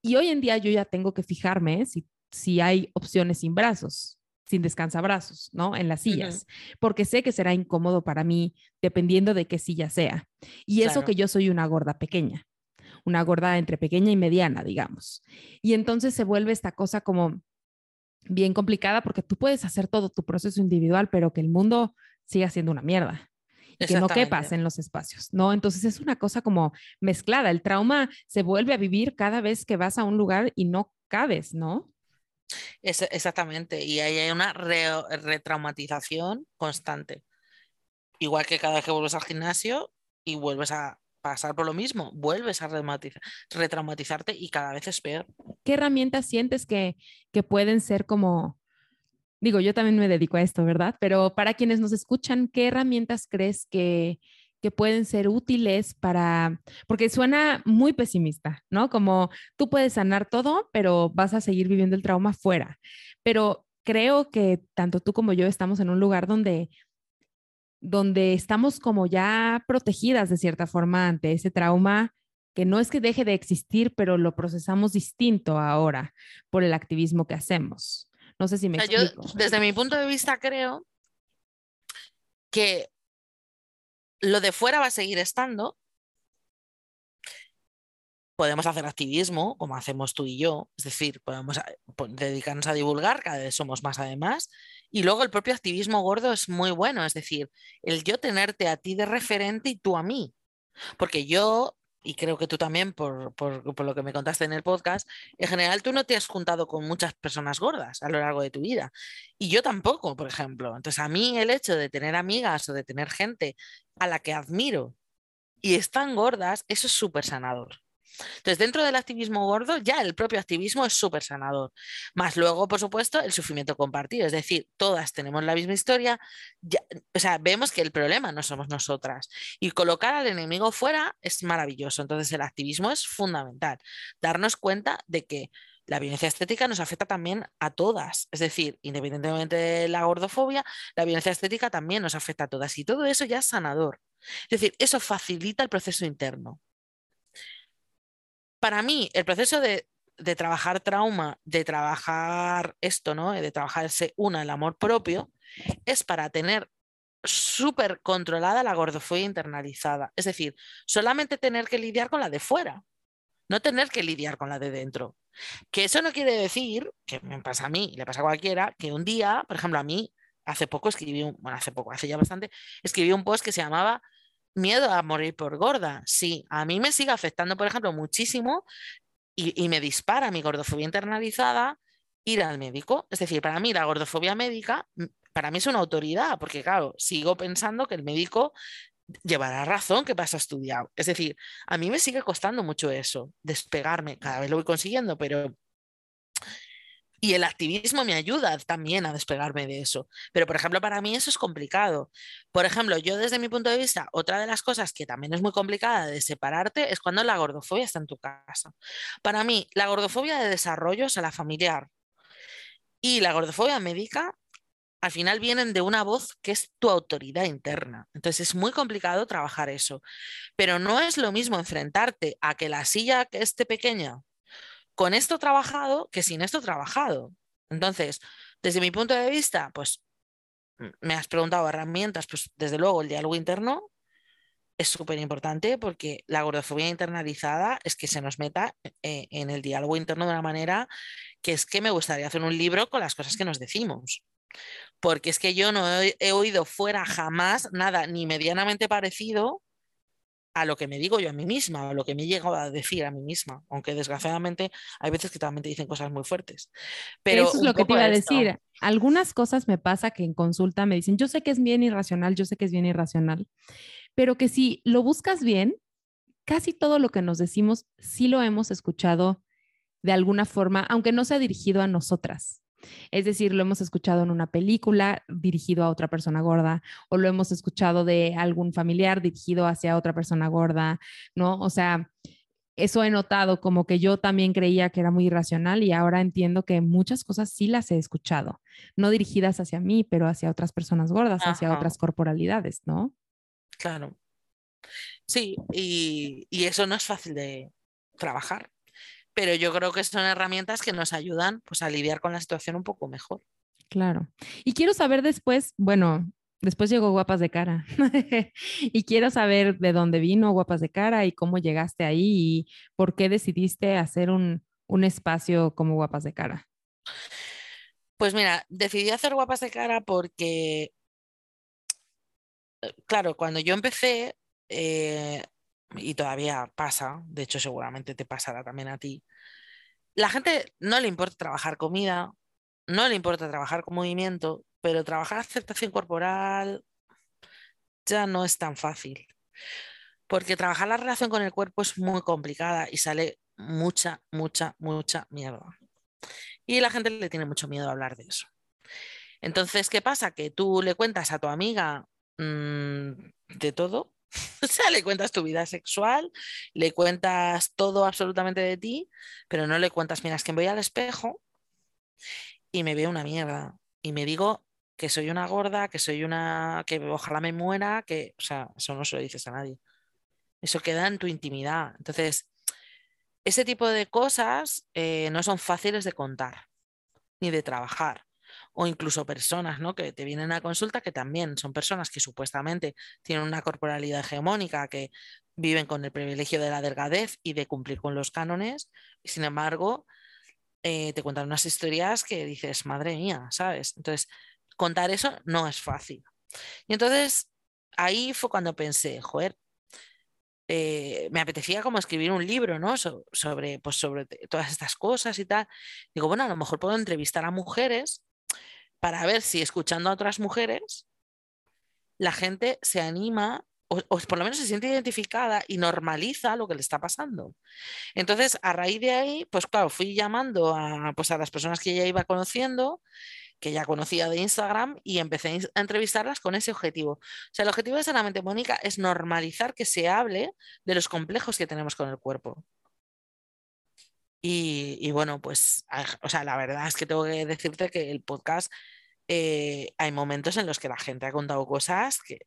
Y hoy en día yo ya tengo que fijarme si si hay opciones sin brazos, sin descansabrazos, ¿no? En las sillas, porque sé que será incómodo para mí dependiendo de qué silla sea. Y eso que yo soy una gorda pequeña, una gorda entre pequeña y mediana, digamos. Y entonces se vuelve esta cosa como bien complicada porque tú puedes hacer todo tu proceso individual, pero que el mundo siga siendo una mierda. que no quepas en los espacios, ¿no? Entonces es una cosa como mezclada. El trauma se vuelve a vivir cada vez que vas a un lugar y no cabes, ¿no? Exactamente, y ahí hay una retraumatización constante. Igual que cada vez que vuelves al gimnasio y vuelves a pasar por lo mismo, vuelves a retraumatizarte y cada vez es peor. ¿Qué herramientas sientes que, que pueden ser como, digo, yo también me dedico a esto, ¿verdad? Pero para quienes nos escuchan, ¿qué herramientas crees que, que pueden ser útiles para, porque suena muy pesimista, ¿no? Como tú puedes sanar todo, pero vas a seguir viviendo el trauma fuera. Pero creo que tanto tú como yo estamos en un lugar donde donde estamos como ya protegidas de cierta forma ante ese trauma que no es que deje de existir, pero lo procesamos distinto ahora por el activismo que hacemos. No sé si me explico. desde mi punto de vista creo que lo de fuera va a seguir estando. Podemos hacer activismo, como hacemos tú y yo, es decir, podemos dedicarnos a divulgar, cada vez somos más además. Y luego el propio activismo gordo es muy bueno, es decir, el yo tenerte a ti de referente y tú a mí. Porque yo y creo que tú también, por, por, lo que me contaste en el podcast, en general tú no te has juntado con muchas personas gordas a lo largo de tu vida. Y yo tampoco, por ejemplo. Entonces, a mí el hecho de tener amigas o de tener gente a la que admiro y están gordas, eso es súper sanador. Entonces, dentro del activismo gordo, ya el propio activismo es súper sanador. Más luego, por supuesto, el sufrimiento compartido. Es decir, todas tenemos la misma historia. o sea, vemos que el problema no somos nosotras. Y colocar al enemigo fuera es maravilloso. Entonces, el activismo es fundamental. Darnos cuenta de que la violencia estética nos afecta también a todas. Es decir, independientemente de la gordofobia, la violencia estética también nos afecta a todas. Y todo eso ya es sanador. Es decir, eso facilita el proceso interno. Para mí, el proceso de, trabajar trauma, de trabajar esto, ¿no? De trabajarse una, el amor propio, es para tener súper controlada la gordofobia internalizada. Es decir, solamente tener que lidiar con la de fuera, no tener que lidiar con la de dentro. Que eso no quiere decir, que me pasa a mí, le pasa a cualquiera, que un día, por ejemplo, a mí, hace poco escribí, un, bueno, hace poco, hace ya bastante, escribí un post que se llamaba Miedo a morir por gorda. Sí, a mí me sigue afectando, por ejemplo, muchísimo y, y me dispara mi gordofobia internalizada ir al médico. Es decir, para mí la gordofobia médica, para mí es una autoridad, porque claro, sigo pensando que el médico llevará razón que pasa estudiado. Es decir, a mí me sigue costando mucho eso, despegarme, cada vez lo voy consiguiendo, pero... Y el activismo me ayuda también a despegarme de eso. Pero, por ejemplo, para mí eso es complicado. Por ejemplo, yo desde mi punto de vista, otra de las cosas que también es muy complicada de separarte es cuando la gordofobia está en tu casa. Para mí, la gordofobia de desarrollo es a la familiar. Y la gordofobia médica al final vienen de una voz que es tu autoridad interna. Entonces es muy complicado trabajar eso. Pero no es lo mismo enfrentarte a que la silla esté pequeña con esto trabajado que sin esto trabajado. Entonces, desde mi punto de vista, pues me has preguntado herramientas, pues desde luego el diálogo interno es súper importante porque la gordofobia internalizada es que se nos meta eh, en el diálogo interno de una manera que es que me gustaría hacer un libro con las cosas que nos decimos porque es que yo no he, oído fuera jamás nada ni medianamente parecido a lo que me digo yo a mí misma, a lo que me he llegado a decir a mí misma, aunque desgraciadamente hay veces que también te dicen cosas muy fuertes. Pero Eso es lo que te iba a decir. Algunas cosas me pasa que en consulta me dicen, yo sé que es bien irracional, yo sé que es bien irracional, pero que si lo buscas bien, casi todo lo que nos decimos sí lo hemos escuchado de alguna forma, aunque no sea dirigido a nosotras. Es decir, lo hemos escuchado en una película dirigido a otra persona gorda o lo hemos escuchado de algún familiar dirigido hacia otra persona gorda, ¿no? O sea, eso he notado como que yo también creía que era muy irracional y ahora entiendo que muchas cosas sí las he escuchado, no dirigidas hacia mí, pero hacia otras personas gordas, hacia otras corporalidades, ¿no? Claro. Sí, y, y eso no es fácil de trabajar pero yo creo que son herramientas que nos ayudan pues, a lidiar con la situación un poco mejor. Claro. Y quiero saber después, bueno, después llegó Guapas de Cara y quiero saber de dónde vino Guapas de Cara y cómo llegaste ahí y por qué decidiste hacer un, un espacio como Guapas de Cara. Pues mira, decidí hacer Guapas de Cara porque, eh, claro, cuando yo empecé, eh, y todavía pasa, de hecho seguramente te pasará también a ti, la gente no le importa trabajar comida, no le importa trabajar con movimiento, pero trabajar aceptación corporal ya no es tan fácil. Porque trabajar la relación con el cuerpo es muy complicada y sale mucha, mucha, mucha mierda. Y la gente le tiene mucho miedo a hablar de eso. Entonces, ¿qué pasa? Que tú le cuentas a tu amiga mm, de todo O sea, le cuentas tu vida sexual, le cuentas todo absolutamente de ti, pero no le cuentas, mira, es que voy al espejo y me veo una mierda. Y me digo que soy una gorda, que soy una, que ojalá me muera, que, o sea, eso no se lo dices a nadie. Eso queda en tu intimidad. Entonces, ese tipo de cosas eh, no son fáciles de contar ni de trabajar o incluso personas ¿no? que te vienen a consulta que también son personas que supuestamente tienen una corporalidad hegemónica, que viven con el privilegio de la delgadez y de cumplir con los cánones, y sin embargo eh, te cuentan unas historias que dices, madre mía, ¿sabes? Entonces, contar eso no es fácil. Y entonces ahí fue cuando pensé, joder, eh, me apetecía como escribir un libro, ¿no? sobre, pues sobre todas estas cosas y tal. Digo, bueno, a lo mejor puedo entrevistar a mujeres para ver si escuchando a otras mujeres la gente se anima o, por lo menos se siente identificada y normaliza lo que le está pasando. Entonces, a raíz de ahí, pues claro, fui llamando a, pues, a las personas que ya iba conociendo, que ya conocía de Instagram, y empecé a entrevistarlas con ese objetivo. O sea, el objetivo de Sanamente Mónica es normalizar que se hable de los complejos que tenemos con el cuerpo. Y, bueno, pues, o sea, la verdad es que tengo que decirte que el podcast eh, hay momentos en los que la gente ha contado cosas que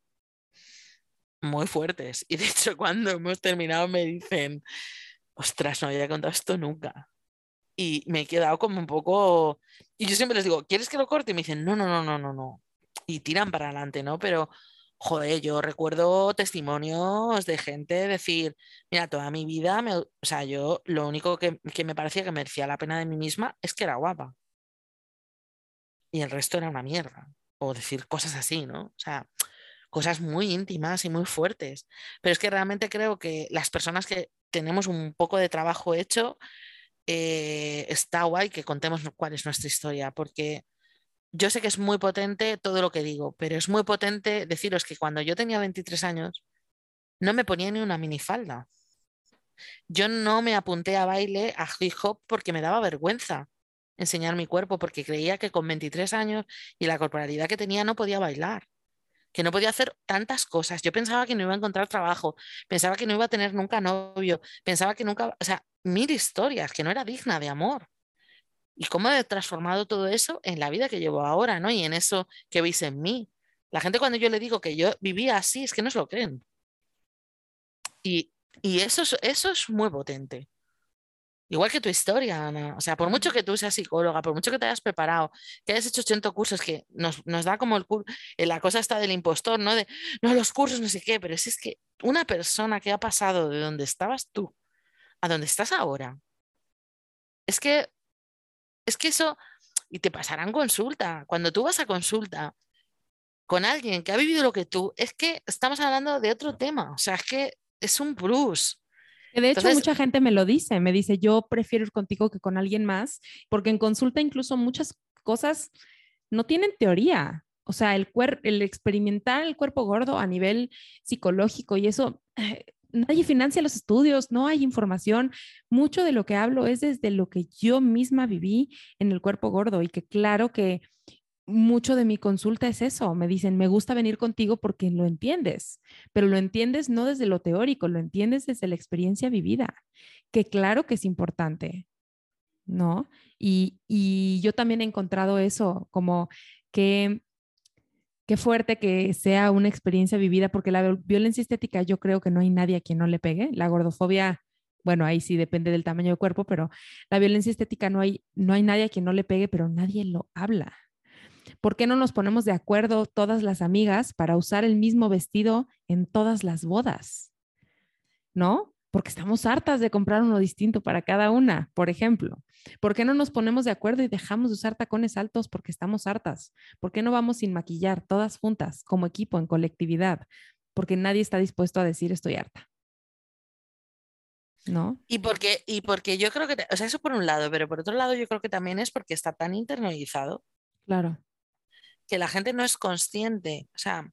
muy fuertes. Y de hecho, cuando hemos terminado me dicen, ostras, no había contado esto nunca. Y me he quedado como un poco... Y yo siempre les digo, ¿quieres que lo corte? Y me dicen, no, no, no, no, no, no. Y tiran para adelante, ¿no? Pero, joder, yo recuerdo testimonios de gente decir, mira, toda mi vida, me... o sea, yo lo único que, que me parecía que merecía la pena de mí misma es que era guapa. Y el resto era una mierda. O decir cosas así, ¿no? O sea, cosas muy íntimas y muy fuertes. Pero es que realmente creo que las personas que tenemos un poco de trabajo hecho, eh, está guay que contemos cuál es nuestra historia, porque yo sé que es muy potente todo lo que digo, pero es muy potente deciros que cuando yo tenía 23 años, no me ponía ni una minifalda. Yo no me apunté a baile, a hip hop, porque me daba vergüenza enseñar mi cuerpo, porque creía que con 23 años y la corporalidad que tenía no podía bailar que no podía hacer tantas cosas. Yo pensaba que no iba a encontrar trabajo, pensaba que no iba a tener nunca novio, pensaba que nunca, o sea, mil historias, que no era digna de amor. Y cómo he transformado todo eso en la vida que llevo ahora, ¿no? Y en eso que veis en mí. La gente cuando yo le digo que yo vivía así, es que no se lo creen. Y, y eso, eso es muy potente. Igual que tu historia, Ana. O sea, por mucho que tú seas psicóloga, por mucho que te hayas preparado, que hayas hecho 80 cursos, que nos, da como el eh, la cosa está del impostor, ¿no? De, no, los cursos, no sé qué, pero es, es que una persona que ha pasado de donde estabas tú a donde estás ahora, es que, es que eso, y te pasarán consulta. Cuando tú vas a consulta con alguien que ha vivido lo que tú, es que estamos hablando de otro tema. O sea, es que es un plus. De hecho, mucha gente me lo dice, me dice, yo prefiero ir contigo que con alguien más, porque en consulta incluso muchas cosas no tienen teoría. O sea, el, el experimentar el cuerpo gordo a nivel psicológico y eso, nadie financia los estudios, no hay información. Mucho de lo que hablo es desde lo que yo misma viví en el cuerpo gordo y que claro que mucho de mi consulta es eso. Me dicen, me gusta venir contigo porque lo entiendes, pero lo entiendes no desde lo teórico, lo entiendes desde la experiencia vivida, que claro que es importante, ¿no? Y, y yo también he encontrado eso, como que qué fuerte que sea una experiencia vivida, porque la violencia estética yo creo que no hay nadie a quien no le pegue. La gordofobia, bueno, ahí sí depende del tamaño del cuerpo, pero la violencia estética no hay, no hay nadie a quien no le pegue, pero nadie lo habla. ¿Por qué no nos ponemos de acuerdo todas las amigas para usar el mismo vestido en todas las bodas? ¿No? Porque estamos hartas de comprar uno distinto para cada una, por ejemplo. ¿Por qué no nos ponemos de acuerdo y dejamos de usar tacones altos porque estamos hartas? ¿Por qué no vamos sin maquillar todas juntas, como equipo, en colectividad? Porque nadie está dispuesto a decir estoy harta. ¿No? Y porque, y porque yo creo que, o sea, eso por un lado, pero por otro lado yo creo que también es porque está tan internalizado. Claro que la gente no es consciente. O sea,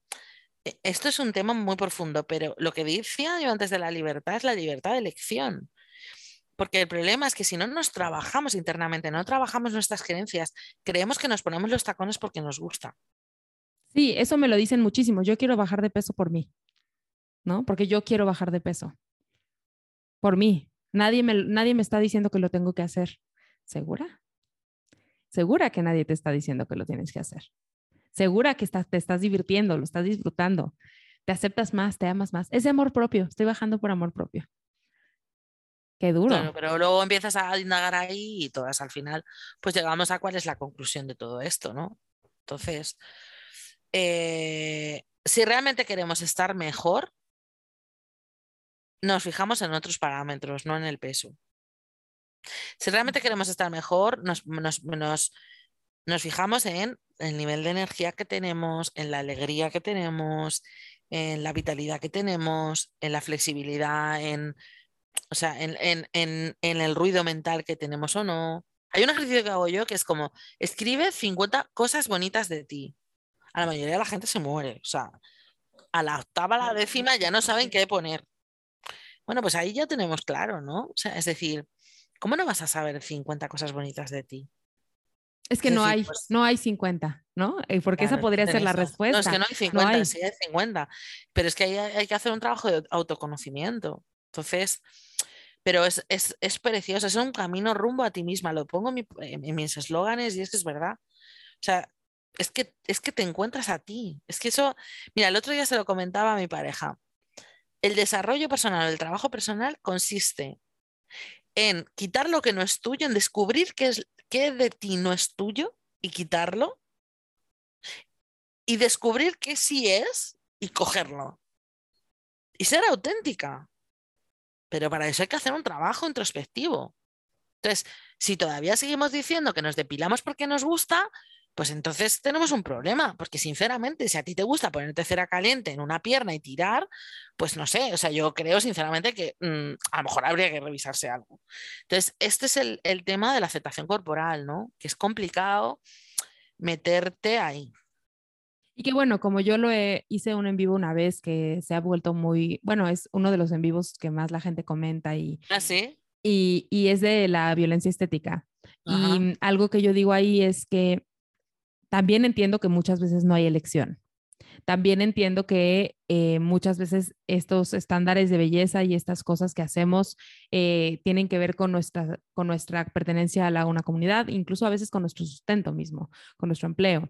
esto es un tema muy profundo, pero lo que decía yo antes de la libertad es la libertad de elección. Porque el problema es que si no nos trabajamos internamente, no trabajamos nuestras creencias, creemos que nos ponemos los tacones porque nos gusta. Sí, eso me lo dicen muchísimo. Yo quiero bajar de peso por mí, ¿no? Porque yo quiero bajar de peso. Por mí. Nadie me, nadie me está diciendo que lo tengo que hacer. ¿Segura? Segura que nadie te está diciendo que lo tienes que hacer segura que estás, te estás divirtiendo, lo estás disfrutando, te aceptas más, te amas más. Es de amor propio, estoy bajando por amor propio. Qué duro. Bueno, pero luego empiezas a indagar ahí y todas al final, pues llegamos a cuál es la conclusión de todo esto, ¿no? Entonces, eh, si realmente queremos estar mejor, nos fijamos en otros parámetros, no en el peso. Si realmente queremos estar mejor, nos, nos, nos fijamos en el nivel de energía que tenemos, en la alegría que tenemos, en la vitalidad que tenemos, en la flexibilidad, en, o sea, en, en, el ruido mental que tenemos o no. Hay un ejercicio que hago yo que es como, escribe 50 cosas bonitas de ti. A la mayoría de la gente se muere. O sea, a la octava, a la décima ya no saben qué poner. Bueno, pues ahí ya tenemos claro, ¿no? O sea, es decir, ¿cómo no vas a saber 50 cosas bonitas de ti? Es que no hay, no hay 50, ¿no? Porque esa podría ser la respuesta. No, es que no hay 50, sí hay 50. Pero es que hay, hay que hacer un trabajo de autoconocimiento. Entonces, pero es, es, es, precioso, es un camino rumbo a ti misma. Lo pongo en, mis eslóganes y es que es verdad. O sea, es que, es que te encuentras a ti. Es que eso, mira, el otro día se lo comentaba a mi pareja. El desarrollo personal, el trabajo personal consiste en quitar lo que no es tuyo, en descubrir qué es, qué de ti no es tuyo y quitarlo y descubrir qué sí es y cogerlo. Y ser auténtica. Pero para eso hay que hacer un trabajo introspectivo. Entonces, si todavía seguimos diciendo que nos depilamos porque nos gusta, pues entonces tenemos un problema, porque sinceramente, si a ti te gusta ponerte cera caliente en una pierna y tirar, pues no sé, o sea, yo creo sinceramente que mm, a lo mejor habría que revisarse algo. Entonces, este es el, el tema de la aceptación corporal, ¿no? Que es complicado meterte ahí. Y que bueno, como yo lo hice un en vivo una vez que se ha vuelto muy, bueno, es uno de los en vivos que más la gente comenta y, ¿Ah, sí? y, y es de la violencia estética. Y algo que yo digo ahí es que también entiendo que muchas veces no hay elección. También entiendo que eh, muchas veces estos estándares de belleza y estas cosas que hacemos eh, tienen que ver con nuestra, con nuestra pertenencia a la, una comunidad, incluso a veces con nuestro sustento mismo, con nuestro empleo.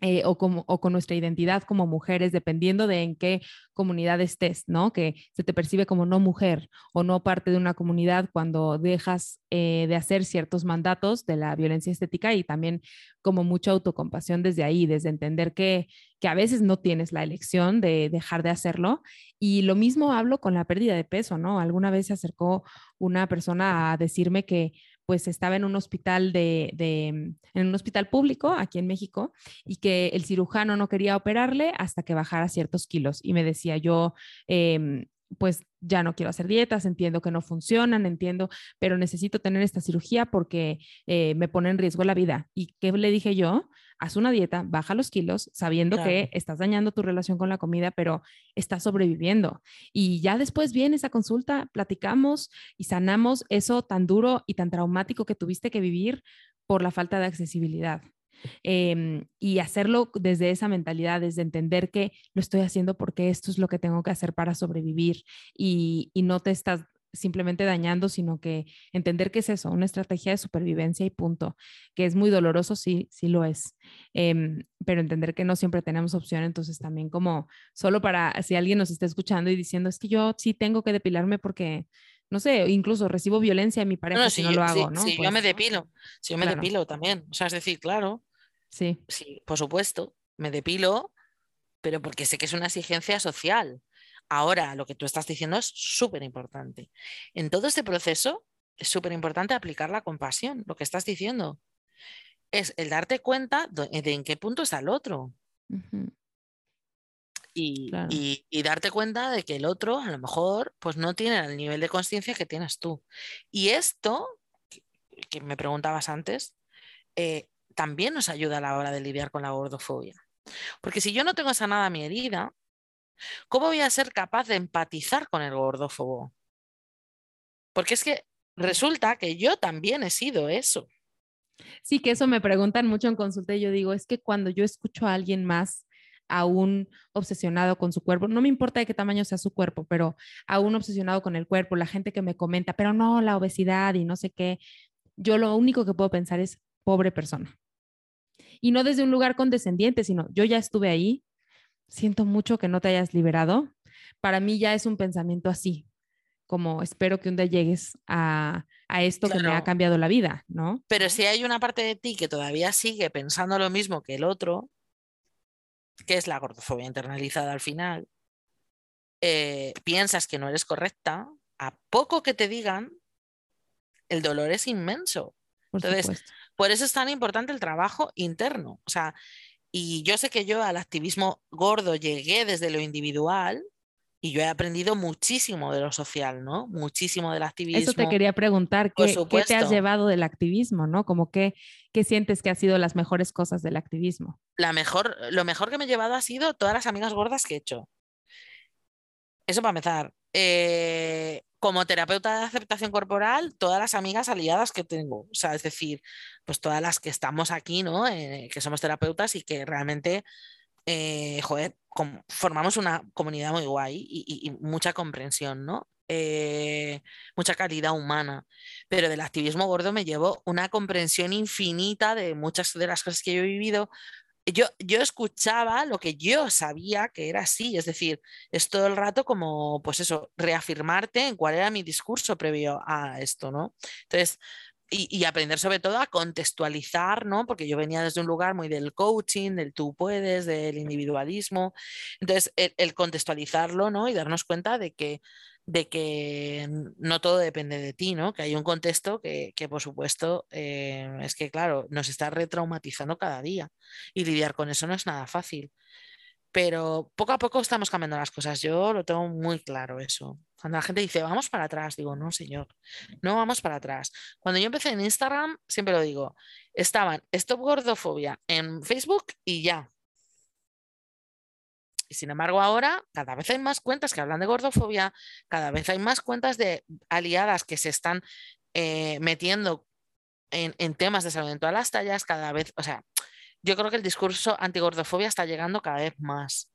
Eh, o, como, o con nuestra identidad como mujeres, dependiendo de en qué comunidad estés, ¿no? Que se te percibe como no mujer o no parte de una comunidad cuando dejas eh, de hacer ciertos mandatos de la violencia estética y también como mucha autocompasión desde ahí, desde entender que, que a veces no tienes la elección de dejar de hacerlo. Y lo mismo hablo con la pérdida de peso, ¿no? Alguna vez se acercó una persona a decirme que pues estaba en un hospital de, en un hospital público aquí en México y que el cirujano no quería operarle hasta que bajara ciertos kilos y me decía yo em, pues ya no quiero hacer dietas, entiendo que no funcionan, entiendo, pero necesito tener esta cirugía porque eh, me pone en riesgo la vida. ¿Y qué le dije yo? Haz una dieta, baja los kilos, sabiendo que estás dañando tu relación con la comida, pero estás sobreviviendo. Y ya después viene esa consulta, platicamos y sanamos eso tan duro y tan traumático que tuviste que vivir por la falta de accesibilidad. Em, y hacerlo desde esa mentalidad, desde entender que lo estoy haciendo porque esto es lo que tengo que hacer para sobrevivir y, y no te estás simplemente dañando, sino que entender que es eso, una estrategia de supervivencia y punto, que es muy doloroso, sí, sí lo es, em, pero entender que no siempre tenemos opción, entonces también como solo para si alguien nos está escuchando y diciendo, es que yo sí tengo que depilarme porque no sé, incluso recibo violencia de mi pareja si no lo hago, ¿no? Sí, yo me depilo, si yo me depilo también, o sea, es decir, claro, Sí. Sí, por supuesto, me depilo, pero porque sé que es una exigencia social. Ahora, lo que tú estás diciendo es súper importante. En todo este proceso es súper importante aplicar la compasión, lo que estás diciendo. Es el darte cuenta de, en qué punto está el otro. y, y, darte cuenta de que el otro a lo mejor pues no tiene el nivel de conciencia que tienes tú. Y esto, que, me preguntabas antes, eh, también nos ayuda a la hora de lidiar con la gordofobia. Porque si yo no tengo sanada mi herida, ¿cómo voy a ser capaz de empatizar con el gordófobo? Porque es que resulta que yo también he sido eso. Sí, que eso me preguntan mucho en consulta y yo digo, es que cuando yo escucho a alguien más aún obsesionado con su cuerpo, no me importa de qué tamaño sea su cuerpo, pero aún obsesionado con el cuerpo, la gente que me comenta, pero no, la obesidad y no sé qué, yo lo único que puedo pensar es, pobre persona y no desde un lugar condescendiente, sino yo ya estuve ahí, siento mucho que no te hayas liberado. Para mí ya es un pensamiento así, como espero que un día llegues a, esto que me ha cambiado la vida, ¿no? Pero si hay una parte de ti que todavía sigue pensando lo mismo que el otro, que es la gordofobia internalizada al final, eh, piensas que no eres correcta, a poco que te digan, el dolor es inmenso. Entonces, por eso es tan importante el trabajo interno. O sea, y yo sé que yo al activismo gordo llegué desde lo individual y yo he aprendido muchísimo de lo social, ¿no? Muchísimo del activismo. Eso te quería preguntar, ¿qué, ¿qué te has llevado del activismo, no? Como que, ¿qué sientes que ha sido las mejores cosas del activismo? La mejor, lo mejor que me he llevado ha sido todas las amigas gordas que he hecho. eso para empezar. Eh, como terapeuta de aceptación corporal, todas las amigas aliadas que tengo, o sea, es decir, pues todas las que estamos aquí, ¿no? Eh, que somos terapeutas y que realmente, eh, joder, formamos una comunidad muy guay y, mucha comprensión, ¿no? mucha calidad humana, pero del activismo gordo me llevo una comprensión infinita de muchas de las cosas que yo he vivido, yo, yo escuchaba lo que yo sabía que era así, es decir, es todo el rato como, pues eso, reafirmarte en cuál era mi discurso previo a esto, ¿no? Entonces, y, aprender sobre todo a contextualizar, ¿no? Porque yo venía desde un lugar muy del coaching, del tú puedes, del individualismo. Entonces, el, el contextualizarlo, ¿no? Y darnos cuenta de que de que no todo depende de ti, ¿no? Que hay un contexto que, por supuesto, eh, es que, claro, nos está retraumatizando cada día y lidiar con eso no es nada fácil. Pero poco a poco estamos cambiando las cosas. Yo lo tengo muy claro eso. Cuando la gente dice, vamos para atrás, digo, no, señor, no vamos para atrás. Cuando yo empecé en Instagram, siempre lo digo, estaban Stop Gordofobia en Facebook y ya, sin embargo, ahora cada vez hay más cuentas que hablan de gordofobia, cada vez hay más cuentas de aliadas que se están eh, metiendo en, temas de salud en todas las tallas, cada vez, o sea, yo creo que el discurso antigordofobia está llegando cada vez más.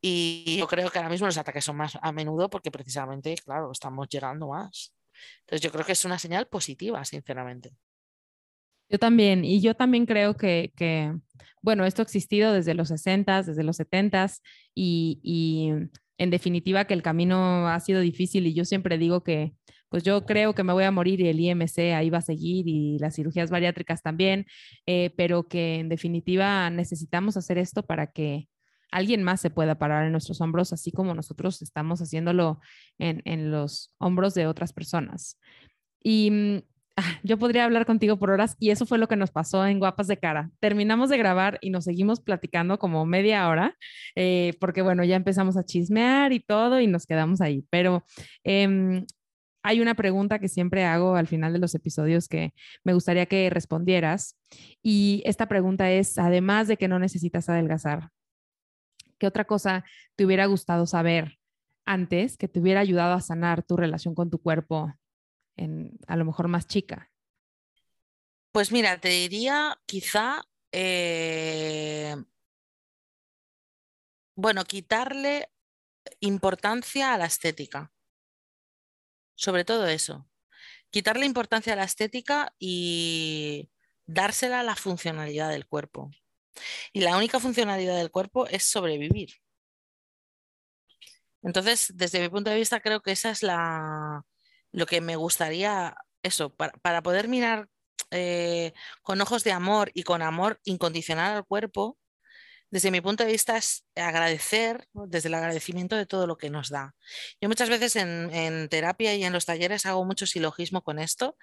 Y yo creo que ahora mismo los ataques son más a menudo porque precisamente, claro, estamos llegando más. Entonces yo creo que es una señal positiva, sinceramente. Yo también, y yo también creo que, que bueno, esto ha existido desde los 60, desde los 70 y, y en definitiva que el camino ha sido difícil y yo siempre digo que pues yo creo que me voy a morir y el IMC ahí va a seguir y las cirugías bariátricas también, eh, pero que en definitiva necesitamos hacer esto para que alguien más se pueda parar en nuestros hombros, así como nosotros estamos haciéndolo en, en los hombros de otras personas. Y mm, yo podría hablar contigo por horas y eso fue lo que nos pasó en Guapas de Cara. Terminamos de grabar y nos seguimos platicando como media hora, eh, porque bueno, ya empezamos a chismear y todo y nos quedamos ahí. Pero em, hay una pregunta que siempre hago al final de los episodios que me gustaría que respondieras y esta pregunta es, además de que no necesitas adelgazar, ¿qué otra cosa te hubiera gustado saber antes que te hubiera ayudado a sanar tu relación con tu cuerpo a lo mejor más chica? Pues mira, te diría quizá, eh, bueno, quitarle importancia a la estética. Sobre todo eso. Quitarle importancia a la estética y dársela a la funcionalidad del cuerpo. Y la única funcionalidad del cuerpo es sobrevivir. Entonces, desde mi punto de vista, creo que esa es la, lo que me gustaría, eso, para, poder mirar eh, con ojos de amor y con amor incondicional al cuerpo, desde mi punto de vista es agradecer, desde el agradecimiento de todo lo que nos da. Yo muchas veces en, terapia y en los talleres hago mucho silogismo con esto,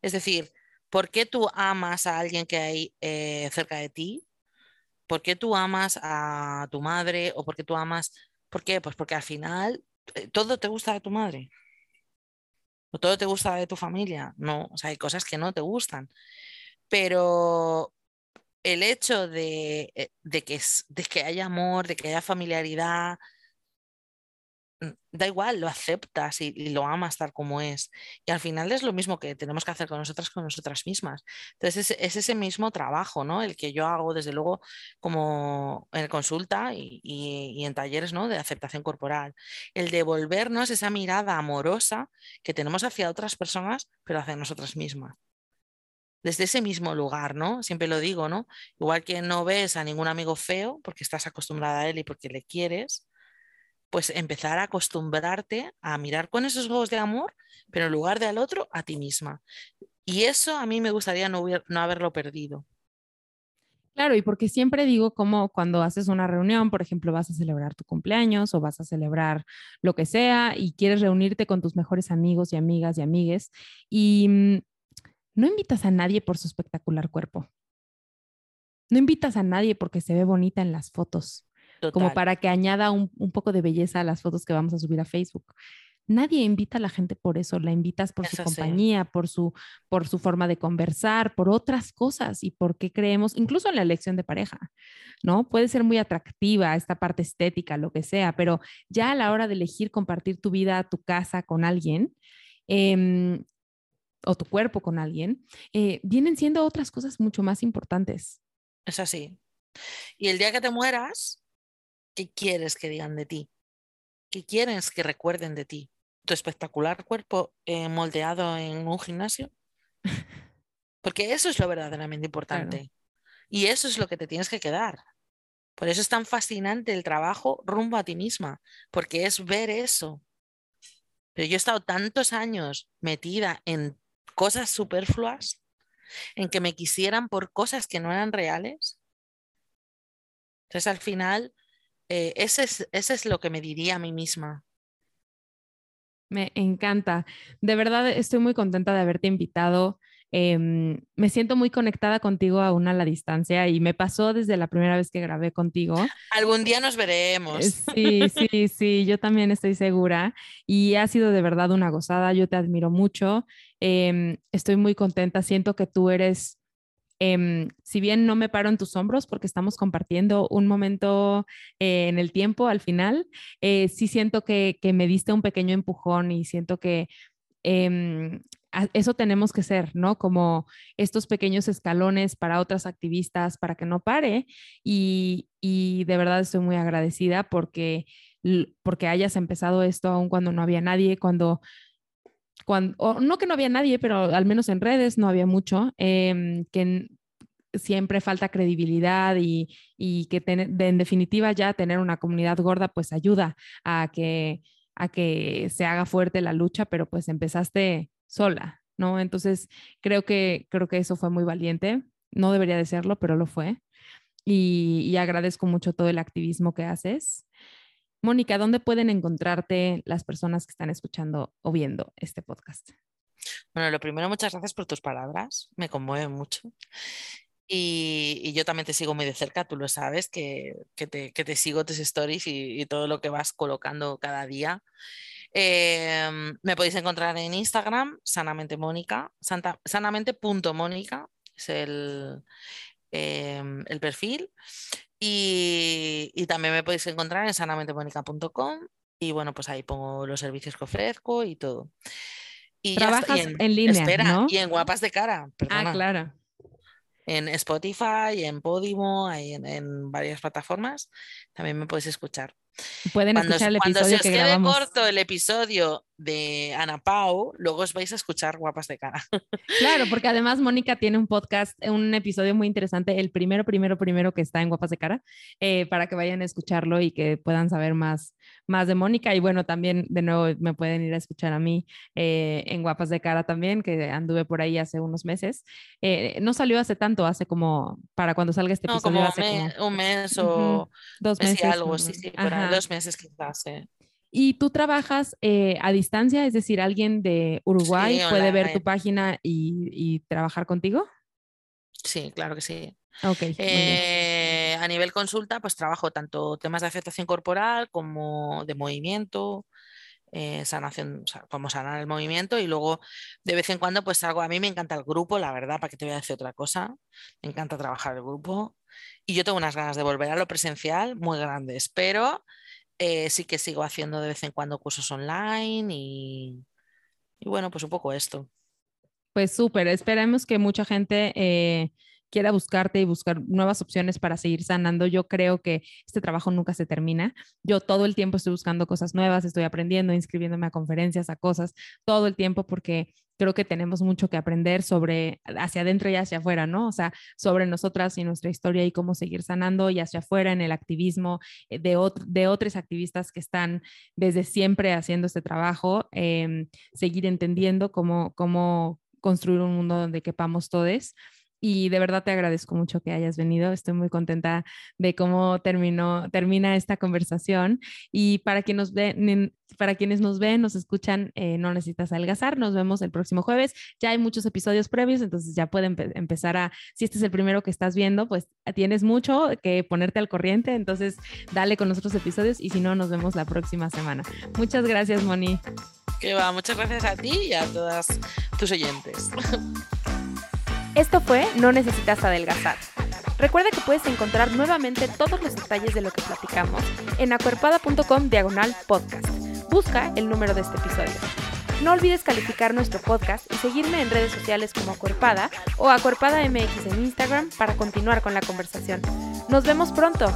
es decir, ¿por qué tú amas a alguien que hay eh, cerca de ti? ¿Por qué tú amas a tu madre? ¿O por qué tú amas? ¿Por qué? Pues porque al final eh, todo te gusta de tu madre. ¿O todo te gusta de tu familia? No, o sea, hay cosas que no te gustan. Pero el hecho de, eh, que, de que haya amor, de que haya familiaridad, da igual, lo aceptas y, lo amas tal como es. Y al final es lo mismo que tenemos que hacer con nosotras, con nosotras mismas. Entonces es, ese mismo trabajo, ¿no? El que yo hago desde luego como en consulta y, en talleres, ¿no? De aceptación corporal. El devolvernos esa mirada amorosa que tenemos hacia otras personas, pero hacia nosotras mismas. Desde ese mismo lugar, ¿no? Siempre lo digo, ¿no? Igual que no ves a ningún amigo feo porque estás acostumbrada a él y porque le quieres, pues empezar a acostumbrarte a mirar con esos ojos de amor, pero en lugar de al otro, a ti misma. Y eso a mí me gustaría no, no haberlo perdido. Claro, y porque siempre digo como cuando haces una reunión, por ejemplo, vas a celebrar tu cumpleaños o vas a celebrar lo que sea y quieres reunirte con tus mejores amigos y amigas y amigues y mm, no invitas a nadie por su espectacular cuerpo. No invitas a nadie porque se ve bonita en las fotos como para que añada un, poco de belleza a las fotos que vamos a subir a Facebook. nadie invita a la gente por eso, la invitas por su compañía, por su, por su forma de conversar, por otras cosas y por qué creemos, incluso en la elección de pareja, ¿no? Puede ser muy atractiva esta parte estética, lo que sea, pero ya a la hora de elegir compartir tu vida, tu casa con alguien, em, o tu cuerpo con alguien, eh, vienen siendo otras cosas mucho más importantes. Es así. Y el día que te mueras, ¿qué quieres que digan de ti? ¿Qué quieres que recuerden de ti? ¿Tu espectacular cuerpo eh, moldeado en un gimnasio? Porque eso es lo verdaderamente importante. Y eso es lo que te tienes que quedar. Por eso es tan fascinante el trabajo rumbo a ti misma, porque es ver eso. Pero yo he estado tantos años metida en cosas superfluas, en que me quisieran por cosas que no eran reales. Entonces al final, eh, ese, es, ese es lo que me diría a mí misma. Me encanta. De verdad estoy muy contenta de haberte invitado. Em, me siento muy conectada contigo aún a la distancia y me pasó desde la primera vez que grabé contigo. Algún día nos veremos. Eh, sí, sí, sí, yo también estoy segura y ha sido de verdad una gozada. Yo te admiro mucho. Em, estoy muy contenta. Siento que tú eres, em, si bien no me paro en tus hombros porque estamos compartiendo un momento eh, en el tiempo al final, eh, sí siento que, me diste un pequeño empujón y siento que eso tenemos que ser, ¿no? Como estos pequeños escalones para otras activistas, para que no pare. Y, de verdad estoy muy agradecida porque, porque hayas empezado esto aún cuando no había nadie, cuando, cuando no que no había nadie, pero al menos en redes no había mucho, em, que siempre falta credibilidad y, que en definitiva ya tener una comunidad gorda pues ayuda a que a que se haga fuerte la lucha, pero pues empezaste sola, ¿no? Entonces, creo que, creo que eso fue muy valiente. No debería de serlo, pero lo fue. Y, agradezco mucho todo el activismo que haces. Mónica, ¿dónde pueden encontrarte las personas que están escuchando o viendo este podcast? Bueno, lo primero, muchas gracias por tus palabras, me conmueven mucho. Y, yo también te sigo muy de cerca, tú lo sabes, que, te, sigo tus stories y, todo lo que vas colocando cada día. Em, me podéis encontrar en Instagram, sanamente Mónica, sanamente.mónica es el, em, el perfil. Y, también me podéis encontrar en sanamentemónica.com y bueno, pues ahí pongo los servicios que ofrezco y todo. Y Trabajas en, línea, ¿no? Y en Guapas de Cara. Ah, claro en Spotify, en Podimo, en, en, varias plataformas, también me podéis escuchar. Pueden escuchar el episodio cuando se os quede corto el episodio de Ana Pau, luego os vais a escuchar guapas de cara. Claro, porque además Mónica tiene un podcast, un episodio muy interesante, el primero, primero, primero que está en Guapas de Cara, eh, para que vayan a escucharlo y que puedan saber más, más de Mónica. Y bueno, también de nuevo me pueden ir a escuchar a mí eh, en Guapas de Cara también, que anduve por ahí hace unos meses. Eh, no salió hace tanto, hace como, para cuando salga este episodio. hace un mes o dos meses. algo, sí, sí, dos meses quizás. ¿Y tú trabajas eh, a distancia? Es decir, alguien de Uruguay puede ver tu página y, trabajar contigo? Sí, claro que sí. Okay, eh, a nivel consulta, pues trabajo tanto temas de aceptación corporal como de movimiento, eh, sanación, como sanar el movimiento y luego de vez en cuando pues algo, a mí me encanta el grupo, la verdad, para que te voy a decir otra cosa, me encanta trabajar el grupo y yo tengo unas ganas de volver a lo presencial muy grandes, pero eh, sí que sigo haciendo de vez en cuando cursos online y, bueno, pues un poco esto. Pues súper, esperemos que mucha gente eh, quiera buscarte y buscar nuevas opciones para seguir sanando. Yo creo que este trabajo nunca se termina. Yo todo el tiempo estoy buscando cosas nuevas, estoy aprendiendo, inscribiéndome a conferencias, a cosas, todo el tiempo porque creo que tenemos mucho que aprender sobre hacia adentro y hacia afuera, ¿no? O sea, sobre nosotras y nuestra historia y cómo seguir sanando y hacia afuera en el activismo eh, de, de otros activistas que están desde siempre haciendo este trabajo, em, seguir entendiendo cómo, cómo construir un mundo donde quepamos todos y de verdad te agradezco mucho que hayas venido. Estoy muy contenta de cómo terminó, termina esta conversación. Y para, quien nos para quienes nos ven, nos escuchan, eh, no necesitas adelgazar. Nos vemos el próximo jueves. Ya hay muchos episodios previos, entonces ya pueden empezar a, si este es el primero que estás viendo, pues tienes mucho que ponerte al corriente. Entonces dale con nosotros episodios y si no, nos vemos la próxima semana. Muchas gracias, Moni. Que va, muchas gracias a ti y a todas tus oyentes. Esto fue No Necesitas Adelgazar. Recuerda que puedes encontrar nuevamente todos los detalles de lo que platicamos en acuerpada.com diagonal podcast. Busca el número de este episodio. No olvides calificar nuestro podcast y seguirme en redes sociales como Acuerpada o Acuerpada MX en Instagram para continuar con la conversación. Nos vemos pronto.